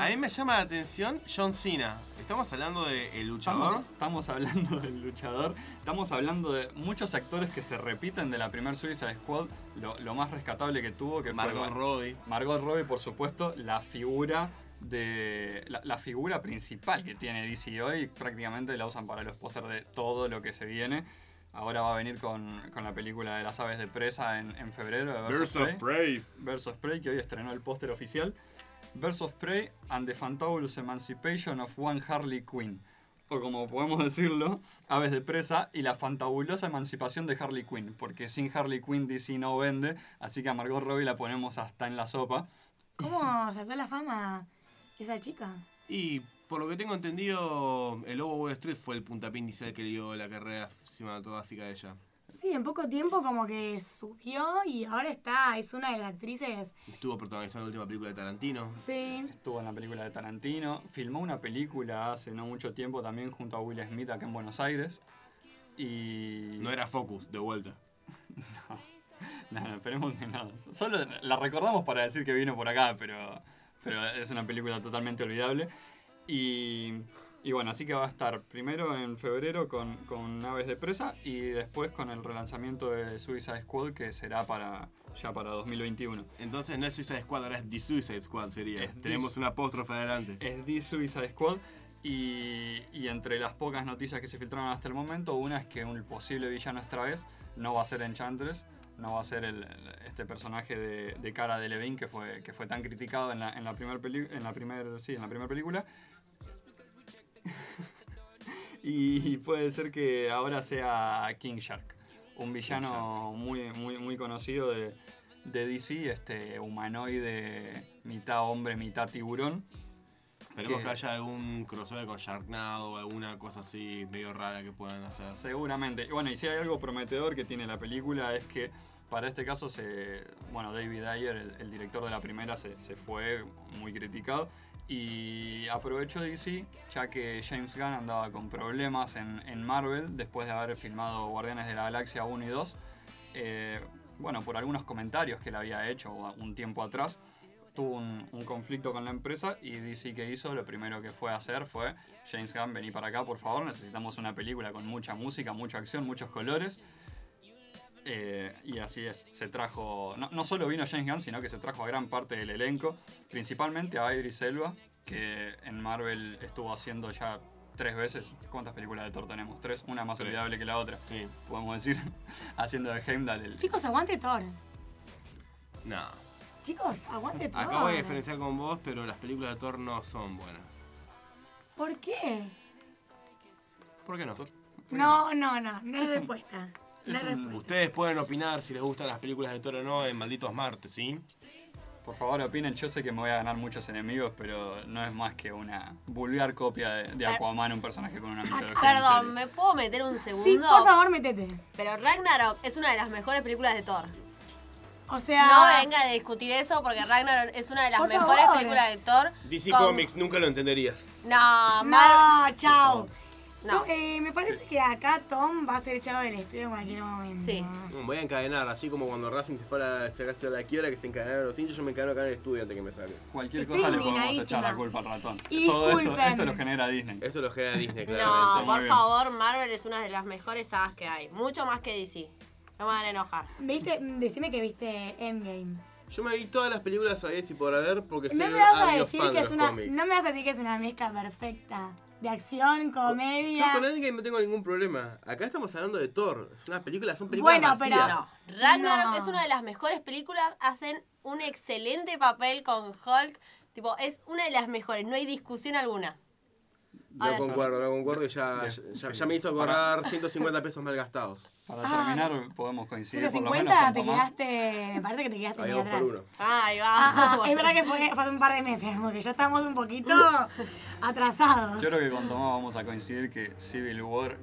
A mí me llama la atención John Cena. ¿Estamos hablando de El Luchador? Estamos, estamos hablando del luchador, estamos hablando de muchos actores que se repiten de la primer Suicide Squad. Lo, lo más rescatable que tuvo, que Margot fue Robbie. Margot Robbie, por supuesto, la figura de la, la figura principal que tiene DC hoy, prácticamente la usan para los pósters de todo lo que se viene. Ahora va a venir con, con la película de las aves de presa en, en febrero de Birds of Prey. Prey. Birds of Prey, que hoy estrenó el póster oficial. Birds of Prey and the Fantabulous Emancipation of One Harley Quinn. O como podemos decirlo, Aves de Presa y la fantabulosa emancipación de Harley Quinn. Porque sin Harley Quinn DC no vende, así que a Margot Robbie la ponemos hasta en la sopa. ¿Cómo saltó la fama esa chica? Y por lo que tengo entendido, el Lobo Wall Street fue el puntapié inicial que le dio la carrera cinematográfica de ella. Sí, en poco tiempo como que subió y ahora está, es una de las actrices. Estuvo protagonizando la última película de Tarantino. Sí. Estuvo en la película de Tarantino. Filmó una película hace no mucho tiempo también junto a Will Smith acá en Buenos Aires. Y. No era Focus, de vuelta. No, no, esperemos que no. Solo la recordamos para decir que vino por acá, pero, pero es una película totalmente olvidable. Y, y bueno, así que va a estar primero en febrero con, con Aves de Presa y después con el relanzamiento de Suicide Squad que será para ya para 2021. Entonces no es Suicide Squad, ahora es The Suicide Squad sería. Es Tenemos una apóstrofe adelante. Es The Suicide Squad. Y, y entre las pocas noticias que se filtraron hasta el momento, una es que un posible villano esta vez no va a ser Enchantress, no va a ser el, este personaje de, de cara de Levine que fue, que fue tan criticado en la, en la primera en la primer, sí, en la primera película. y puede ser que ahora sea King Shark, un villano muy, muy, muy conocido de, de DC, este humanoide mitad hombre, mitad tiburón. Esperemos que- que haya algún crossover con Sharknado o alguna cosa así medio rara que puedan hacer. Seguramente. Bueno, y si hay algo prometedor que tiene la película es que para este caso se. Bueno, David Ayer, el, el director de la primera, se, se fue muy criticado. Y aprovechó DC, ya que James Gunn andaba con problemas en, Marvel después de haber filmado Guardianes de la Galaxia 1 y 2. Eh, bueno, por algunos comentarios que él había hecho un tiempo atrás, tuvo un, conflicto con la empresa y DC que hizo, lo primero que fue hacer fue, James Gunn, vení para acá, por favor, necesitamos una película con mucha música, mucha acción, muchos colores. Eh, y así es, se trajo, no, no solo vino James Gunn, sino que se trajo a gran parte del elenco, principalmente a Idris Elba, que en Marvel estuvo haciendo ya tres veces. ¿Cuántas películas de Thor tenemos? Tres, una más olvidable que la otra, Sí. podemos decir, haciendo de Heimdall el... Chicos, aguante Thor. No. Chicos, aguante Thor. Acá voy a diferenciar con vos, pero las películas de Thor no son buenas. ¿Por qué? ¿Por qué no? No, no, no, no es Es un- respuesta. Un-. Ustedes pueden opinar si les gustan las películas de Thor o no en Malditos Martes, ¿sí? Por favor, opinen. Yo sé que me voy a ganar muchos enemigos, pero no es más que una vulgar copia de, de Aquaman, un personaje con una mitología. en Perdón. ¿me puedo meter un segundo? Sí, por favor, métete. Pero Ragnarok es una de las mejores películas de Thor. O sea. No venga a discutir eso porque Ragnarok es una de las mejores favor. películas de Thor. DC con- Comics, nunca lo entenderías. No, Mar- No, chao. No. No, eh, me parece que acá Tom va a ser echado del estudio en cualquier momento. Sí. Mm, Voy a encadenar, así como cuando Racing se fue a la, se a la quiebra que se encadenaron los hinchas, yo me encadeno acá en el estudio antes que me saque. Cualquier Estoy cosa le podemos echar la culpa al ratón. Y Todo esto, esto lo genera Disney. Esto lo genera Disney, No, claramente. muy por favor, Marvel es una de las mejores sagas que hay. Mucho más que DC. No me van a enojar. ¿Viste? Decime que viste Endgame. Yo me vi todas las películas a ver si por haber porque soy No me vas a ávido decir fan que de es los una. cómics. No me vas a decir que es una mezcla perfecta. De acción, Yo comedia. con Endgame no tengo ningún problema. Acá estamos hablando de Thor. Es una película, son películas Bueno, pero- vacías. No, Ragnarok No. es una de las mejores películas. Hacen un excelente papel con Hulk. Tipo, es una de las mejores. No hay discusión alguna. No Ahora sí. concuerdo, no concuerdo y ya, ya, me hizo acordar 150 pesos mal gastados. Para Ah. terminar, podemos coincidir por lo menos 150 con te Tomás. quedaste. Me parece que te quedaste Ahí muy atrás. por uno. Ahí va. Ah, ah, es verdad que fue, fue hace un par de meses, porque ya estamos un poquito atrasados. Yo creo que con Tomás vamos a coincidir que Civil War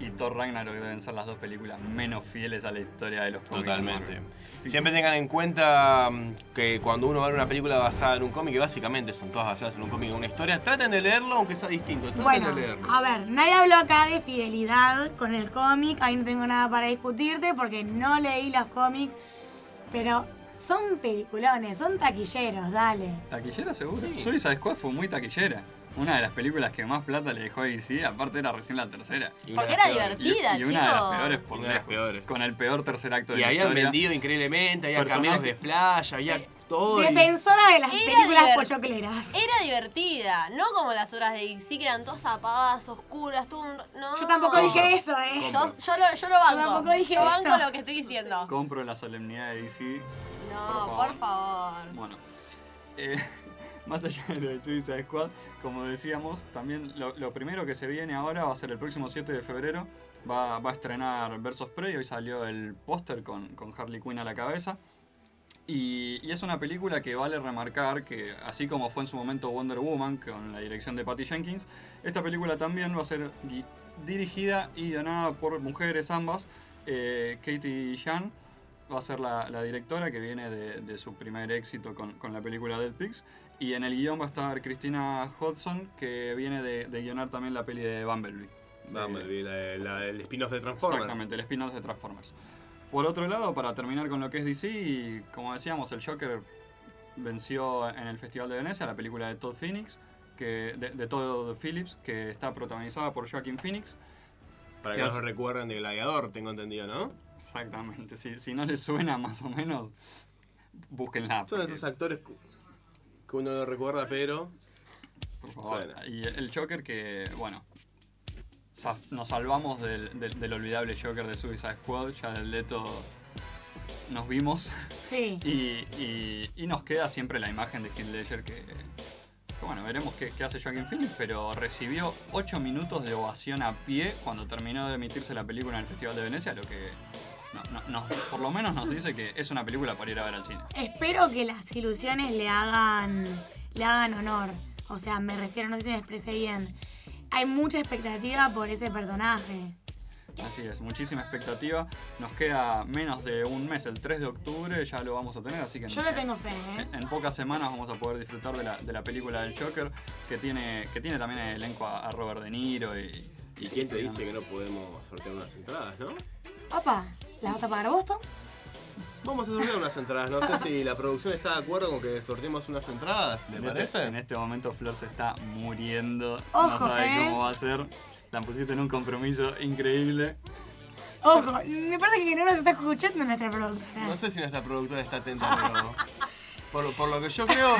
y Thor Ragnarok deben ser las dos películas menos fieles a la historia de los cómics. Totalmente. Sí. Siempre tengan en cuenta mm, que cuando uno va a ver una película basada en un cómic, que básicamente son todas basadas en un cómic o una historia, traten de leerlo aunque sea distinto. Traten Bueno, de leerlo. a ver, nadie habló acá de fidelidad con el cómic, ahí no tengo nada para discutirte porque no leí los cómics, pero son peliculones, son taquilleros, dale. ¿Taquillera seguro? Suicide Squad fue muy taquillera. Una de las películas que más plata le dejó a DC, aparte era recién la tercera. Y Porque era peores. divertida, y chicos. una de las peores por Una lejos. peores. Con el peor tercer acto de Y la habían historia. vendido increíblemente, había cameos de Flash, había todo. y- Defensora de las Era películas divert- pochocleras. Era divertida, no como las obras de DC que eran todas apagadas, oscuras, todo un... No. Yo tampoco dije eso, eh. Yo, yo lo, yo lo banco. tampoco dije yo banco eso. lo que estoy diciendo. Compro la solemnidad de DC. No, Por por favor. Bueno, eh, más allá de lo de Suicide Squad, como decíamos, también lo, lo primero que se viene ahora va a ser el próximo 7 de febrero. Va, va a estrenar Versus Prey. Hoy salió el póster con, con Harley Quinn a la cabeza. Y, y es una película que vale remarcar que, así como fue en su momento Wonder Woman, con la dirección de Patty Jenkins, esta película también va a ser dirigida y guionada por mujeres ambas. Eh, Katie Jan va a ser la, la directora que viene de, de su primer éxito con, con la película Dead Pigs. Y en el guion va a estar Christina Hodson, que viene de, de guionar también la peli de Bumblebee. Bumblebee, la- la- el spin-off de Transformers. Exactamente, el spin-off de Transformers. Por otro lado, para terminar con lo que es DC, como decíamos, el Joker venció en el Festival de Venecia la película de Todd Phoenix, que, de, de Todd Phillips, que está protagonizada por Joaquin Phoenix. Para ¿Qué que no se recuerden de Gladiador, tengo entendido, ¿no? Exactamente, si, si no les suena más o menos, búsquenla. Son porque- esos actores que uno no recuerda, pero. Por favor. Suena. Y el Joker que, bueno, nos salvamos del, del- del olvidable Joker de Suicide Squad, ya del Leto nos vimos. Sí. Y, y- y nos queda siempre la imagen de Heath Ledger que, que, bueno, veremos qué, qué hace Joaquin Phoenix, pero recibió 8 minutos de ovación a pie cuando terminó de emitirse la película en el Festival de Venecia, lo que no- no- por lo menos nos dice que es una película para ir a ver al cine. Espero que las ilusiones le hagan, le hagan honor. O sea, me refiero, no sé si me expresé bien. Hay mucha expectativa por ese personaje. Así es, muchísima expectativa. Nos queda menos de un mes, el 3 de octubre ya lo vamos a tener, así que Yo en, le tengo fe, ¿eh? en pocas semanas vamos a poder disfrutar de la, de la película del Joker, que tiene, que tiene también el elenco a, a Robert De Niro y... ¿Y quién te dice que no podemos sortear unas entradas, no? Opa, ¿las vas a pagar vos, Tom? Vamos a sortear unas entradas. No sé si la producción está de acuerdo con que sorteemos unas entradas, ¿le este, parece? en este momento Flor se está muriendo, no sabe ¿eh? cómo va a ser. La pusiste en un compromiso increíble. Ojo, me parece que no nos está escuchando nuestra productora. No sé si nuestra productora está atenta, pero. Por, por lo que yo creo.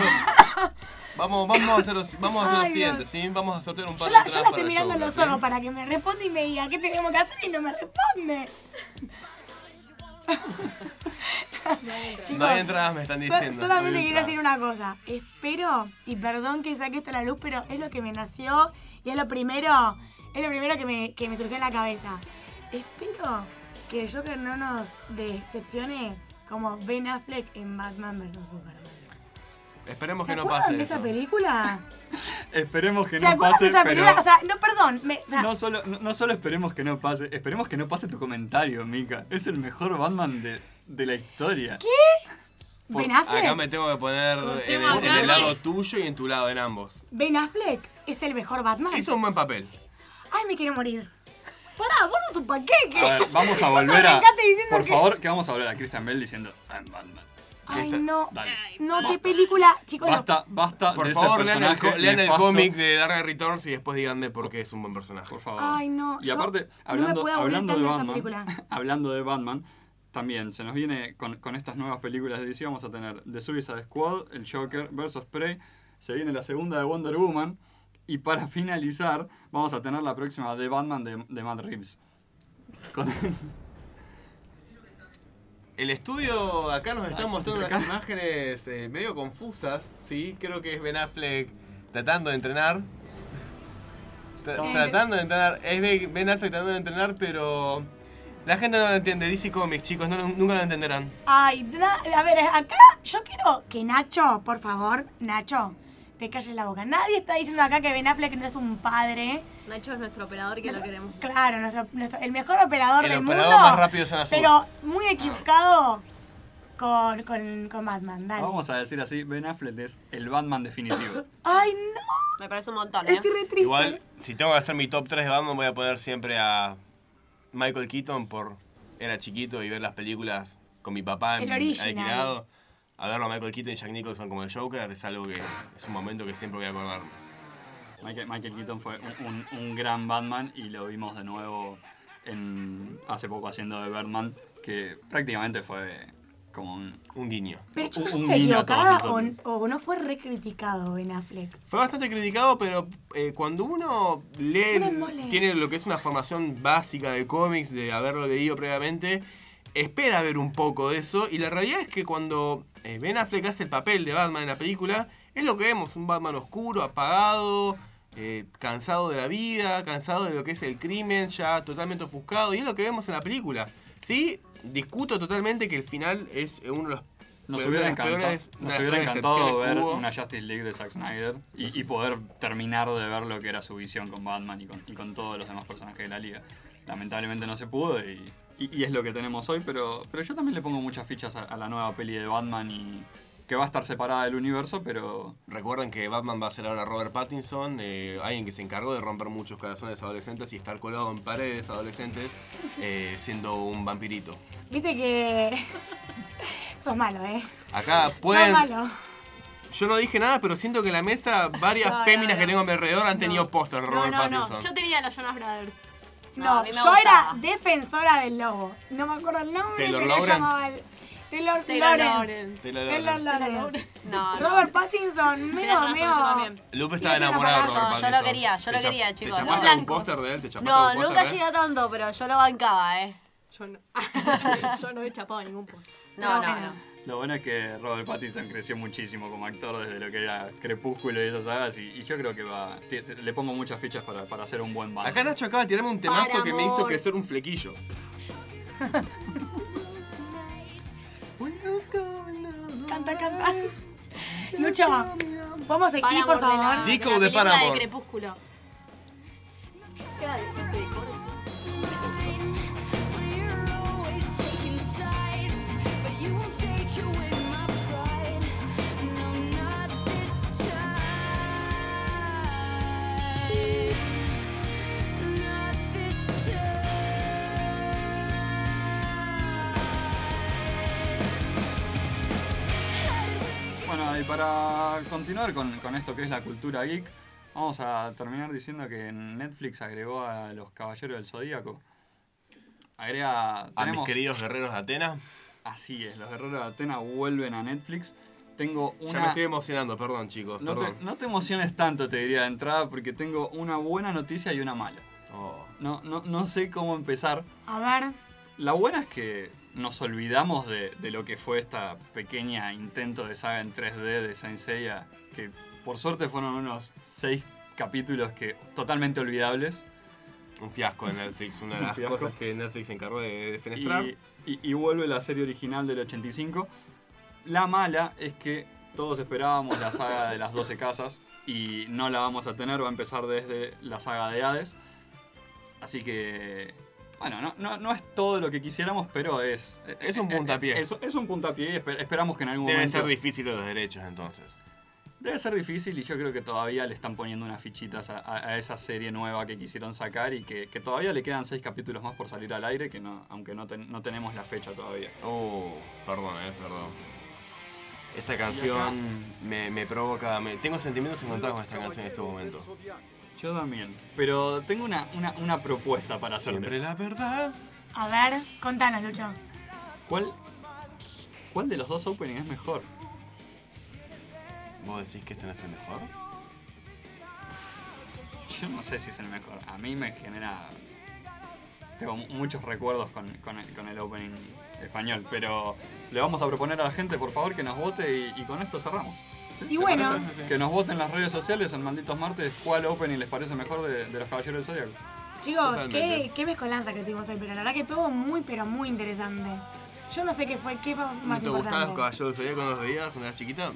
Vamos, vamos a hacer lo, vamos a hacer lo Ay, siguiente, Dios. ¿sí? Vamos a sortear un par Yo de la, yo la estoy mirando en Joker, los ¿sí? ojos para que me responda y me diga qué tenemos que hacer y no me responde. Chicos, No hay entradas, me están so- diciendo. solamente No entradas. decir una cosa. Espero, y perdón que saque esto a la luz, pero es lo que me nació y es lo primero, es lo primero que me, que me surgió en la cabeza. Espero que el Joker no nos decepcione como Ben Affleck en Batman vs. Superman. Esperemos ¿Se que no pase de eso. esa película? Esperemos que ¿Se no pase, esa pero... película? O sea, no, perdón. me- o sea, No solo, no, no solo esperemos que no pase, esperemos que no pase tu comentario, Mika. Es el mejor Batman de, de la historia. ¿Qué? Por- ¿Ben Affleck? Acá me tengo que poner en el, en lado tuyo y en tu lado, en ambos. ¿Ben Affleck es el mejor Batman? Hizo un buen papel. Ay, me quiero morir. Pará, vos sos un panqueque. A ver, vamos a volver a... Por que- favor, que vamos a volver a Christian Bell diciendo... I'm Batman. Ay, no. Dale. No, qué película. Chicos, Basta, basta Por de favor, ese lean el, personaje co- lean el cómic de Dark Knight Returns y después díganme por qué es un buen personaje. Por favor. Ay, no, Y aparte, no me hablando, puedo aburrir hablando de Batman, hablando de Batman, también se nos viene con, con estas nuevas películas de DC, vamos a tener The Suicide Squad, el Joker versus Prey, se viene la segunda de Wonder Woman, y para finalizar, vamos a tener la próxima de Batman de, de Matt Reeves. Con- El estudio acá nos está mostrando unas imágenes eh, medio confusas, ¿sí? Creo que es Ben Affleck tratando de entrenar. Tratando de entrenar. Es Ben Affleck tratando de entrenar, pero... La gente no lo entiende. DC Comics, chicos, no, nunca lo entenderán. Ay, a ver, acá yo quiero que Nacho, por favor, Nacho, te calles la boca. Nadie está diciendo acá que Ben Affleck no es un padre. Nacho es nuestro operador y que lo queremos. Claro, nuestro- nuestro- el mejor operador El del operador mundo. más rápido es. Pero muy equivocado con, con, con Batman. Dale. Vamos a decir así, Ben Affleck es el Batman definitivo. Ay, no. Me parece un montón, ¿eh? Estoy re triste. Igual, si tengo que hacer mi top 3 de Batman, voy a poner siempre a Michael Keaton por... Era chiquito y ver las películas con mi papá en El original. alquilado. A verlo a Michael Keaton y Jack Nicholson como el Joker es algo que es un momento que siempre voy a acordarme. Michael, Michael Keaton fue un, un- gran Batman y lo vimos de nuevo en, hace poco haciendo de Batman, que prácticamente fue como un, Un guiño. Pero un- un ¿estoy guiño o, o no fue re criticado Ben Affleck? Fue bastante criticado, pero eh, cuando uno lee, tiene lo que es una formación básica de cómics, de haberlo leído previamente, espera ver un poco de eso. Y la realidad es que cuando eh, Ben Affleck hace el papel de Batman en la película, es lo que vemos, un Batman oscuro, apagado, eh, cansado de la vida, cansado de lo que es el crimen, ya totalmente ofuscado. Y es lo que vemos en la película. Sí, discuto totalmente que el final es uno de los Nos hubiera, encantado, peores- nos hubiera encantado ver hubo. una Justice League de Zack Snyder y, y poder terminar de ver lo que era su visión con Batman y con, y con todos los demás personajes de la liga. Lamentablemente no se pudo y, y- y es lo que tenemos hoy, pero, pero yo también le pongo muchas fichas a, a la nueva peli de Batman y que va a estar separada del universo, pero Recuerden que Batman va a ser ahora Robert Pattinson, eh, alguien que se encargó de romper muchos corazones adolescentes y estar colado en paredes adolescentes eh, siendo un vampirito. Viste que. Sos malo, ¿eh? Acá Sos pueden... malo. Yo no dije nada, pero siento que en la mesa varias No, no, féminas no. que tengo a mi alrededor han tenido póster de No, Robert no, no. Pattinson. Yo tenía los Jonas Brothers. No, a mí me yo gustaba. era defensora del lobo. No me acuerdo el nombre, Taylor pero Laurent. llamaba el- Taylor, Taylor Lawrence. Lawrence. Taylor Taylor Lawrence. Lawrence. No, no. Robert Pattinson, medio, medio. Lupe estaba enamorado de Robert Yo- yo lo quería, yo ¿Te lo quería, ¿Te chicos, chapaste no. algún Blanco. póster de él? ¿Te chapaste No, nunca póster llegué a tanto, pero yo lo bancaba, ¿eh? Yo no, yo no he chapado ningún post. No, no, no. Lo bueno es que Robert Pattinson creció muchísimo como actor desde lo que era Crepúsculo y esas sagas y, y yo creo que va le pongo muchas fichas para, para hacer un buen Batman. Acá Nacho acaba de tirarme un temazo que me hizo crecer un flequillo. canta, canta. Lucho, vamos a por favor? Dico de, de Crepúsculo. Y para continuar con, con esto que es la cultura geek, vamos a terminar diciendo que Netflix agregó a los Caballeros del Zodíaco. Agrega. A mis queridos guerreros de Atenas. Así es, los Guerreros de Atena vuelven a Netflix. Tengo una. Ya me estoy emocionando, perdón chicos, no, te, perdón. no te emociones tanto, te diría de entrada, porque tengo una buena noticia y una mala. Oh. No, no, no sé cómo empezar. A ver. La buena es que nos olvidamos de, de lo que fue esta pequeña intento de saga en 3D de Saint Seiya, que por suerte fueron unos seis capítulos que totalmente olvidables. Un fiasco de Netflix, una de las fiasco. cosas que Netflix se encargó de defenestrar. Y, y- y vuelve la serie original del 85. La mala es que todos esperábamos la saga de las 12 casas y no la vamos a tener, va a empezar desde la saga de Hades. Así que, bueno, no, no, no es todo lo que quisiéramos, pero es... Es un puntapié. Es, es un puntapié y esper- esperamos que en algún Debe momento... ser difícil los derechos entonces. Debe ser difícil y yo creo que todavía le están poniendo unas fichitas a, a- a esa serie nueva que quisieron sacar y que, que todavía le quedan seis capítulos más por salir al aire, que no, aunque no, ten- no tenemos la fecha todavía. Oh, perdón, eh, perdón. Esta canción me, me provoca. me- tengo sentimientos encontrados con esta canción en este momento. Yo también. Pero tengo una, una, una propuesta para hacerte. Siempre la verdad. A ver, contanos, Lucho. ¿Cuál, ¿Cuál de los dos openings es mejor? ¿Vos decís que este no es el mejor? Yo no sé si es el mejor. A mí me genera. Tengo mu- muchos recuerdos con, con el, con el opening español. Pero le vamos a proponer a la gente, por favor, que nos vote y, y con esto cerramos. ¿Sí? Y ¿Te bueno. Que nos voten en las redes sociales en Malditos Martes cuál opening les parece mejor de, de los Caballeros del Zodiaco. Chicos, Totalmente. qué, qué mezcolanza que tuvimos hoy, pero la verdad que todo muy, pero muy interesante. Yo no sé qué fue, qué fue ¿No más te gustaban los importante. caballeros del Zodíaco cuando los veías cuando eras chiquita?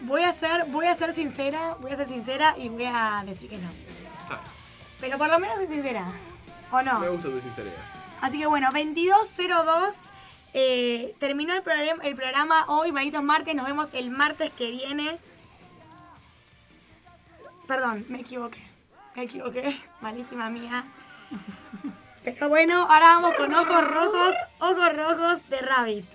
Voy a ser, voy a ser sincera, voy a ser sincera y voy a decir que no. Está Pero por lo menos soy sincera. ¿O no? Me gusta tu sinceridad. Así que bueno, 2202. Eh, terminó el programa, el programa hoy, malditos martes. Nos vemos el martes que viene. Perdón, me equivoqué. Me equivoqué. Malísima mía. Pero bueno, ahora vamos con ojos rojos, ojos rojos de Rabbit.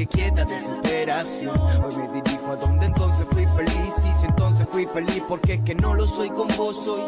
Sigue quieta desesperación. Hoy fui feliz, porque que no lo soy con vos hoy.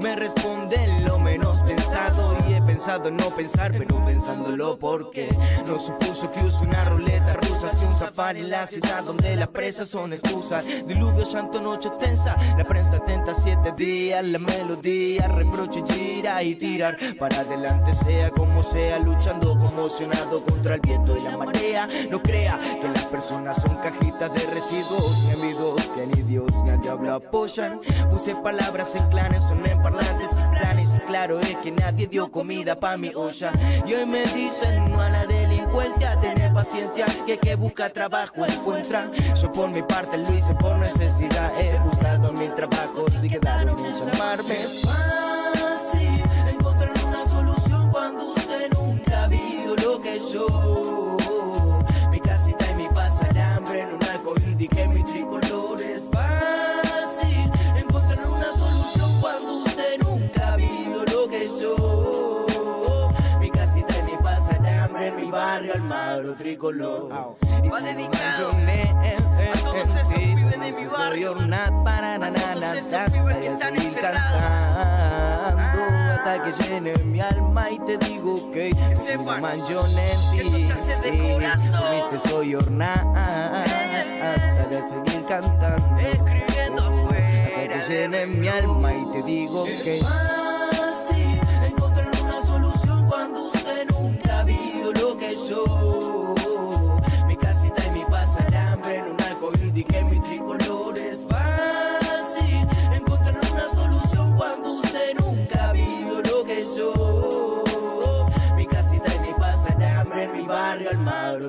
Me responden lo menos pensado. Y he pensado en no pensar, pero pensándolo porque no supuso que use una ruleta rusa. Si un safari en la ciudad donde las presas son excusas. Diluvio, llanto, noche tensa. La prensa atenta siete días. La melodía, reproche, gira y tirar para adelante, sea como sea, luchando conmocionado contra el viento y la marea. No crea que las personas son cajitas de residuos, ni amigos que ni Dios ni al diablo apoyan. Puse palabras en clanes, son en parlantes planes. Claro es que nadie dio comida pa' mi olla. Y hoy me dicen no a la delincuencia, tener paciencia, que el que busca trabajo encuentra. Yo por mi parte lo hice por necesidad, he buscado mi trabajo, si quedaron en llamarme. Almagro tricolor. Y va dedicado a todos esos pibes de mi barrio. a seguir cantando hasta que llene mi alma y te digo que si no manjo en ti. dice soy hornada hasta de seguir cantando. Escribiendo fue llenen mi alma y te digo que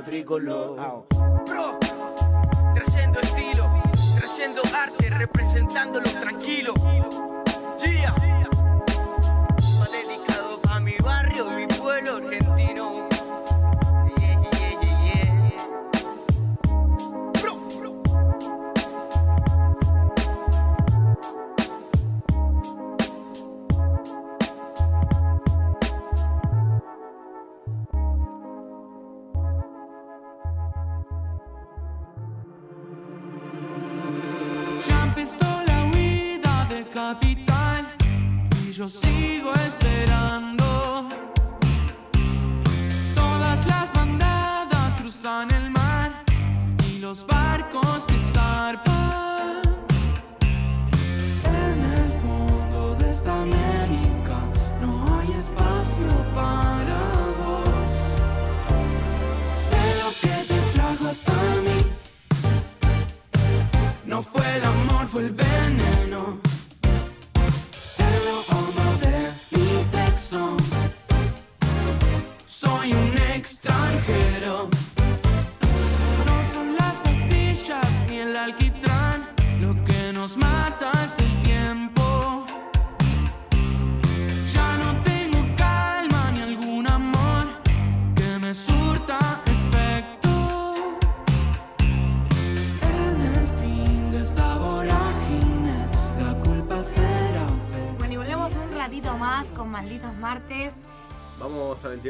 Tricolor. Bro, trayendo estilo, trayendo arte, representándolo tranquilo.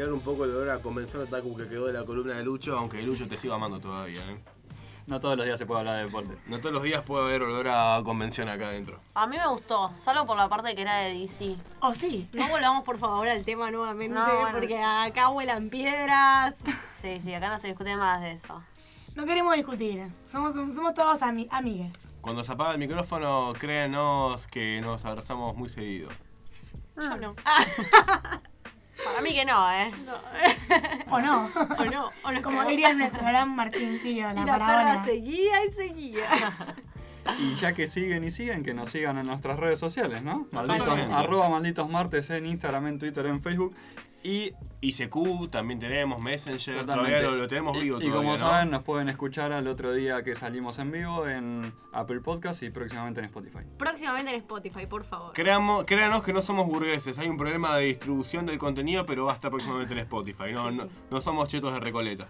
Un poco el olor a convención otaku que quedó de la columna de Lucho, aunque Lucho te sigo amando todavía, ¿eh? No todos los días se puede hablar de deporte. No todos los días puede haber olor a convención acá adentro. A mí me gustó, salvo por la parte que era de DC. ¿Oh, sí? No volvamos por favor al tema nuevamente, No, bueno. porque acá vuelan piedras. Sí, sí, acá no se discute más de eso. No queremos discutir. Somos, somos todos ami- amigues. Cuando se apaga el micrófono, créanos que nos abrazamos muy seguido. Yo no. Mí que no, ¿eh? ¿O no? O no, o no. Como diría nuestro gran Martín Sirio, la Y la perra seguía y seguía. Y ya que siguen y siguen, que nos sigan en nuestras redes sociales, ¿no? Malditos, arroba malditos martes en Instagram, en Twitter, en Facebook. Y ICQ también tenemos, Messenger, Totalmente. todavía lo, lo tenemos vivo Y, y como ¿no? saben, nos pueden escuchar al otro día que salimos en vivo en Apple Podcast y próximamente en Spotify. Próximamente en Spotify, por favor. Creamos, créanos que no somos burgueses, hay un problema de distribución del contenido, pero va a estar próximamente en Spotify. No, no, no somos chetos de Recoleta.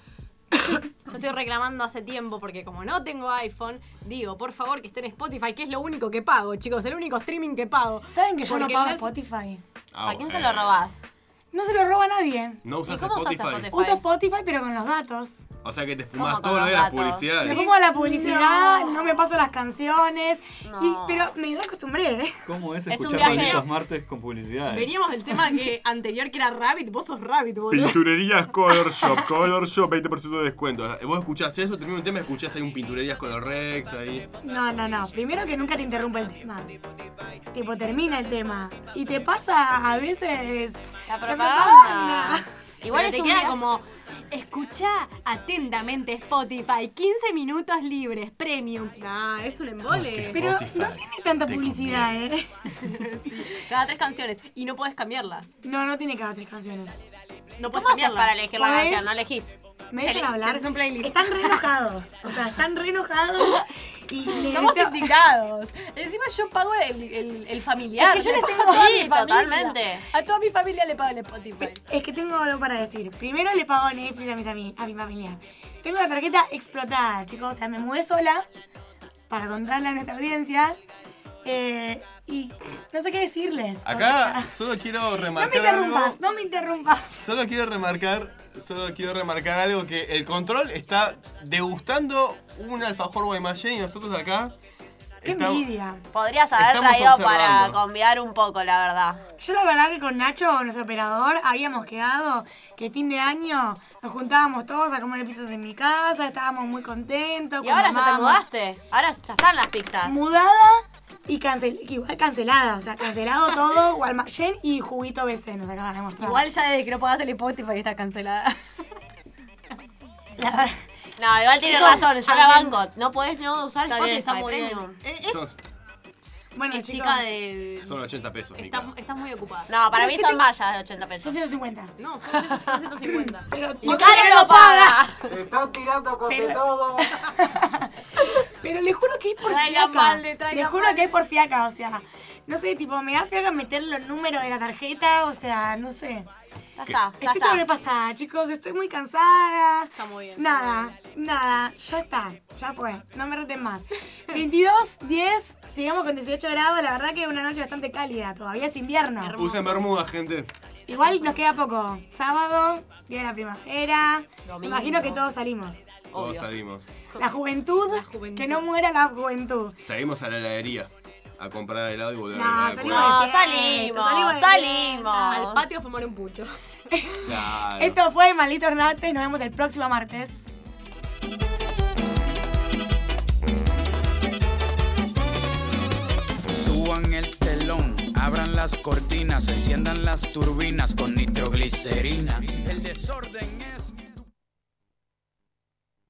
Yo estoy reclamando hace tiempo porque como no tengo iPhone, digo, por favor que esté en Spotify, que es lo único que pago, chicos, el único streaming que pago. ¿Saben que yo no pago Spotify? Ah, ¿A quién se eh, lo robás? No se lo roba a nadie. ¿No usas ¿Y cómo usas Spotify? Spotify? Uso Spotify, pero con los datos. O sea que te ¿Cómo fumás con todo lo los de las datos? Me publicidades. pongo a la publicidad, no, me paso las canciones. No. Y, pero me acostumbré, ¿eh? ¿Cómo es Es un escuchar viaje- malditos martes con publicidad? Veníamos del tema que anterior que era Rabbit, vos sos Rabbit, boludo. Pinturerías Color Shop, Color Shop, 20% de descuento. Vos escuchás eso, termina un tema, escuchás ahí un Pinturerías Color Rex ahí. No, no, no. Primero que nunca te interrumpa el tema. Tipo, termina el tema. Y te pasa a veces. La. Propaganda. Igual Pero es te un queda como escucha atentamente Spotify, 15 minutos libres, premium. Nah, es un embole. Pero Spotify no tiene tanta te publicidad, ¿eh? Cada tres canciones y no puedes cambiarlas. No, no tiene cada tres canciones. No puedes ¿Cómo haces cambiarlas. para elegir la canción? ¿No elegís? ¿Me dejan hablar? un playlist. Están re enojados. O sea, están re enojados. Y Estamos deseo- indignados. Encima yo pago el, el, el familiar. Es que yo le les pago tengo- a Sí, mi totalmente. A toda mi familia le pago el Spotify. Es que tengo algo para decir. Primero le pago Netflix a, mis ami- a mi familia. Tengo la tarjeta explotada, chicos. O sea, me mudé sola para contarle a nuestra audiencia. Eh, y no sé qué decirles. Acá solo quiero no me remarcar interrumpas, algo. no me interrumpas. Solo quiero remarcar, solo quiero remarcar algo que el control está degustando un alfajor Guaymallén y nosotros acá Qué estamos- envidia. Podrías haber traído para conviar un poco, la verdad. Yo la verdad que con Nacho, nuestro operador, habíamos quedado que fin de año nos juntábamos todos a comer pizzas en mi casa, estábamos muy contentos. Y ahora ya te mudaste. Ahora ya están las pizzas. Mudada Y cancel, igual cancelada, o sea, cancelado todo, Gualmayen y Juguito BC nos acaban de mostrar. Igual ya desde que no pagas el Spotify está cancelada. No, igual tiene razón, yo la banco. No podés no usar Spotify bien, está muy bien. Premium. Eh, eh, Son, Bueno, es chicos, chica de... son 80 pesos, Estás, Mica. estás muy ocupada. No, para mí son vallas de 80 pesos. son 150. No, son 100, son 150. Pero, Y Caro no paga. Se están tirando con de Pero- todo. pero le juro que es por Traigan fiaca. balde, traigan le juro balde. que es por fiaca, o sea, no sé, tipo, me da fiaca meter los números de la tarjeta, o sea, no sé. Ya está, ya Estoy está. sobrepasada, chicos, estoy muy cansada. Está muy bien. Nada, nada, ya está, ya fue, no me reten más. 22, 10, sigamos con 18 grados, la verdad que es una noche bastante cálida, todavía es invierno. Usen bermuda, gente. Igual nos queda poco, sábado, día de la primavera, me Domingo. imagino que todos salimos. Todos Obvio. salimos. La juventud, La juventud. que no muera la juventud. Salimos a la heladería a comprar helado y volver No, a la salimos. No, salimos, salimos salimos. Al patio a fumar un pucho. Claro. Esto fue Maldito Ornate, nos vemos el próximo martes. El telón, abran las cortinas, enciendan las turbinas con nitroglicerina. El desorden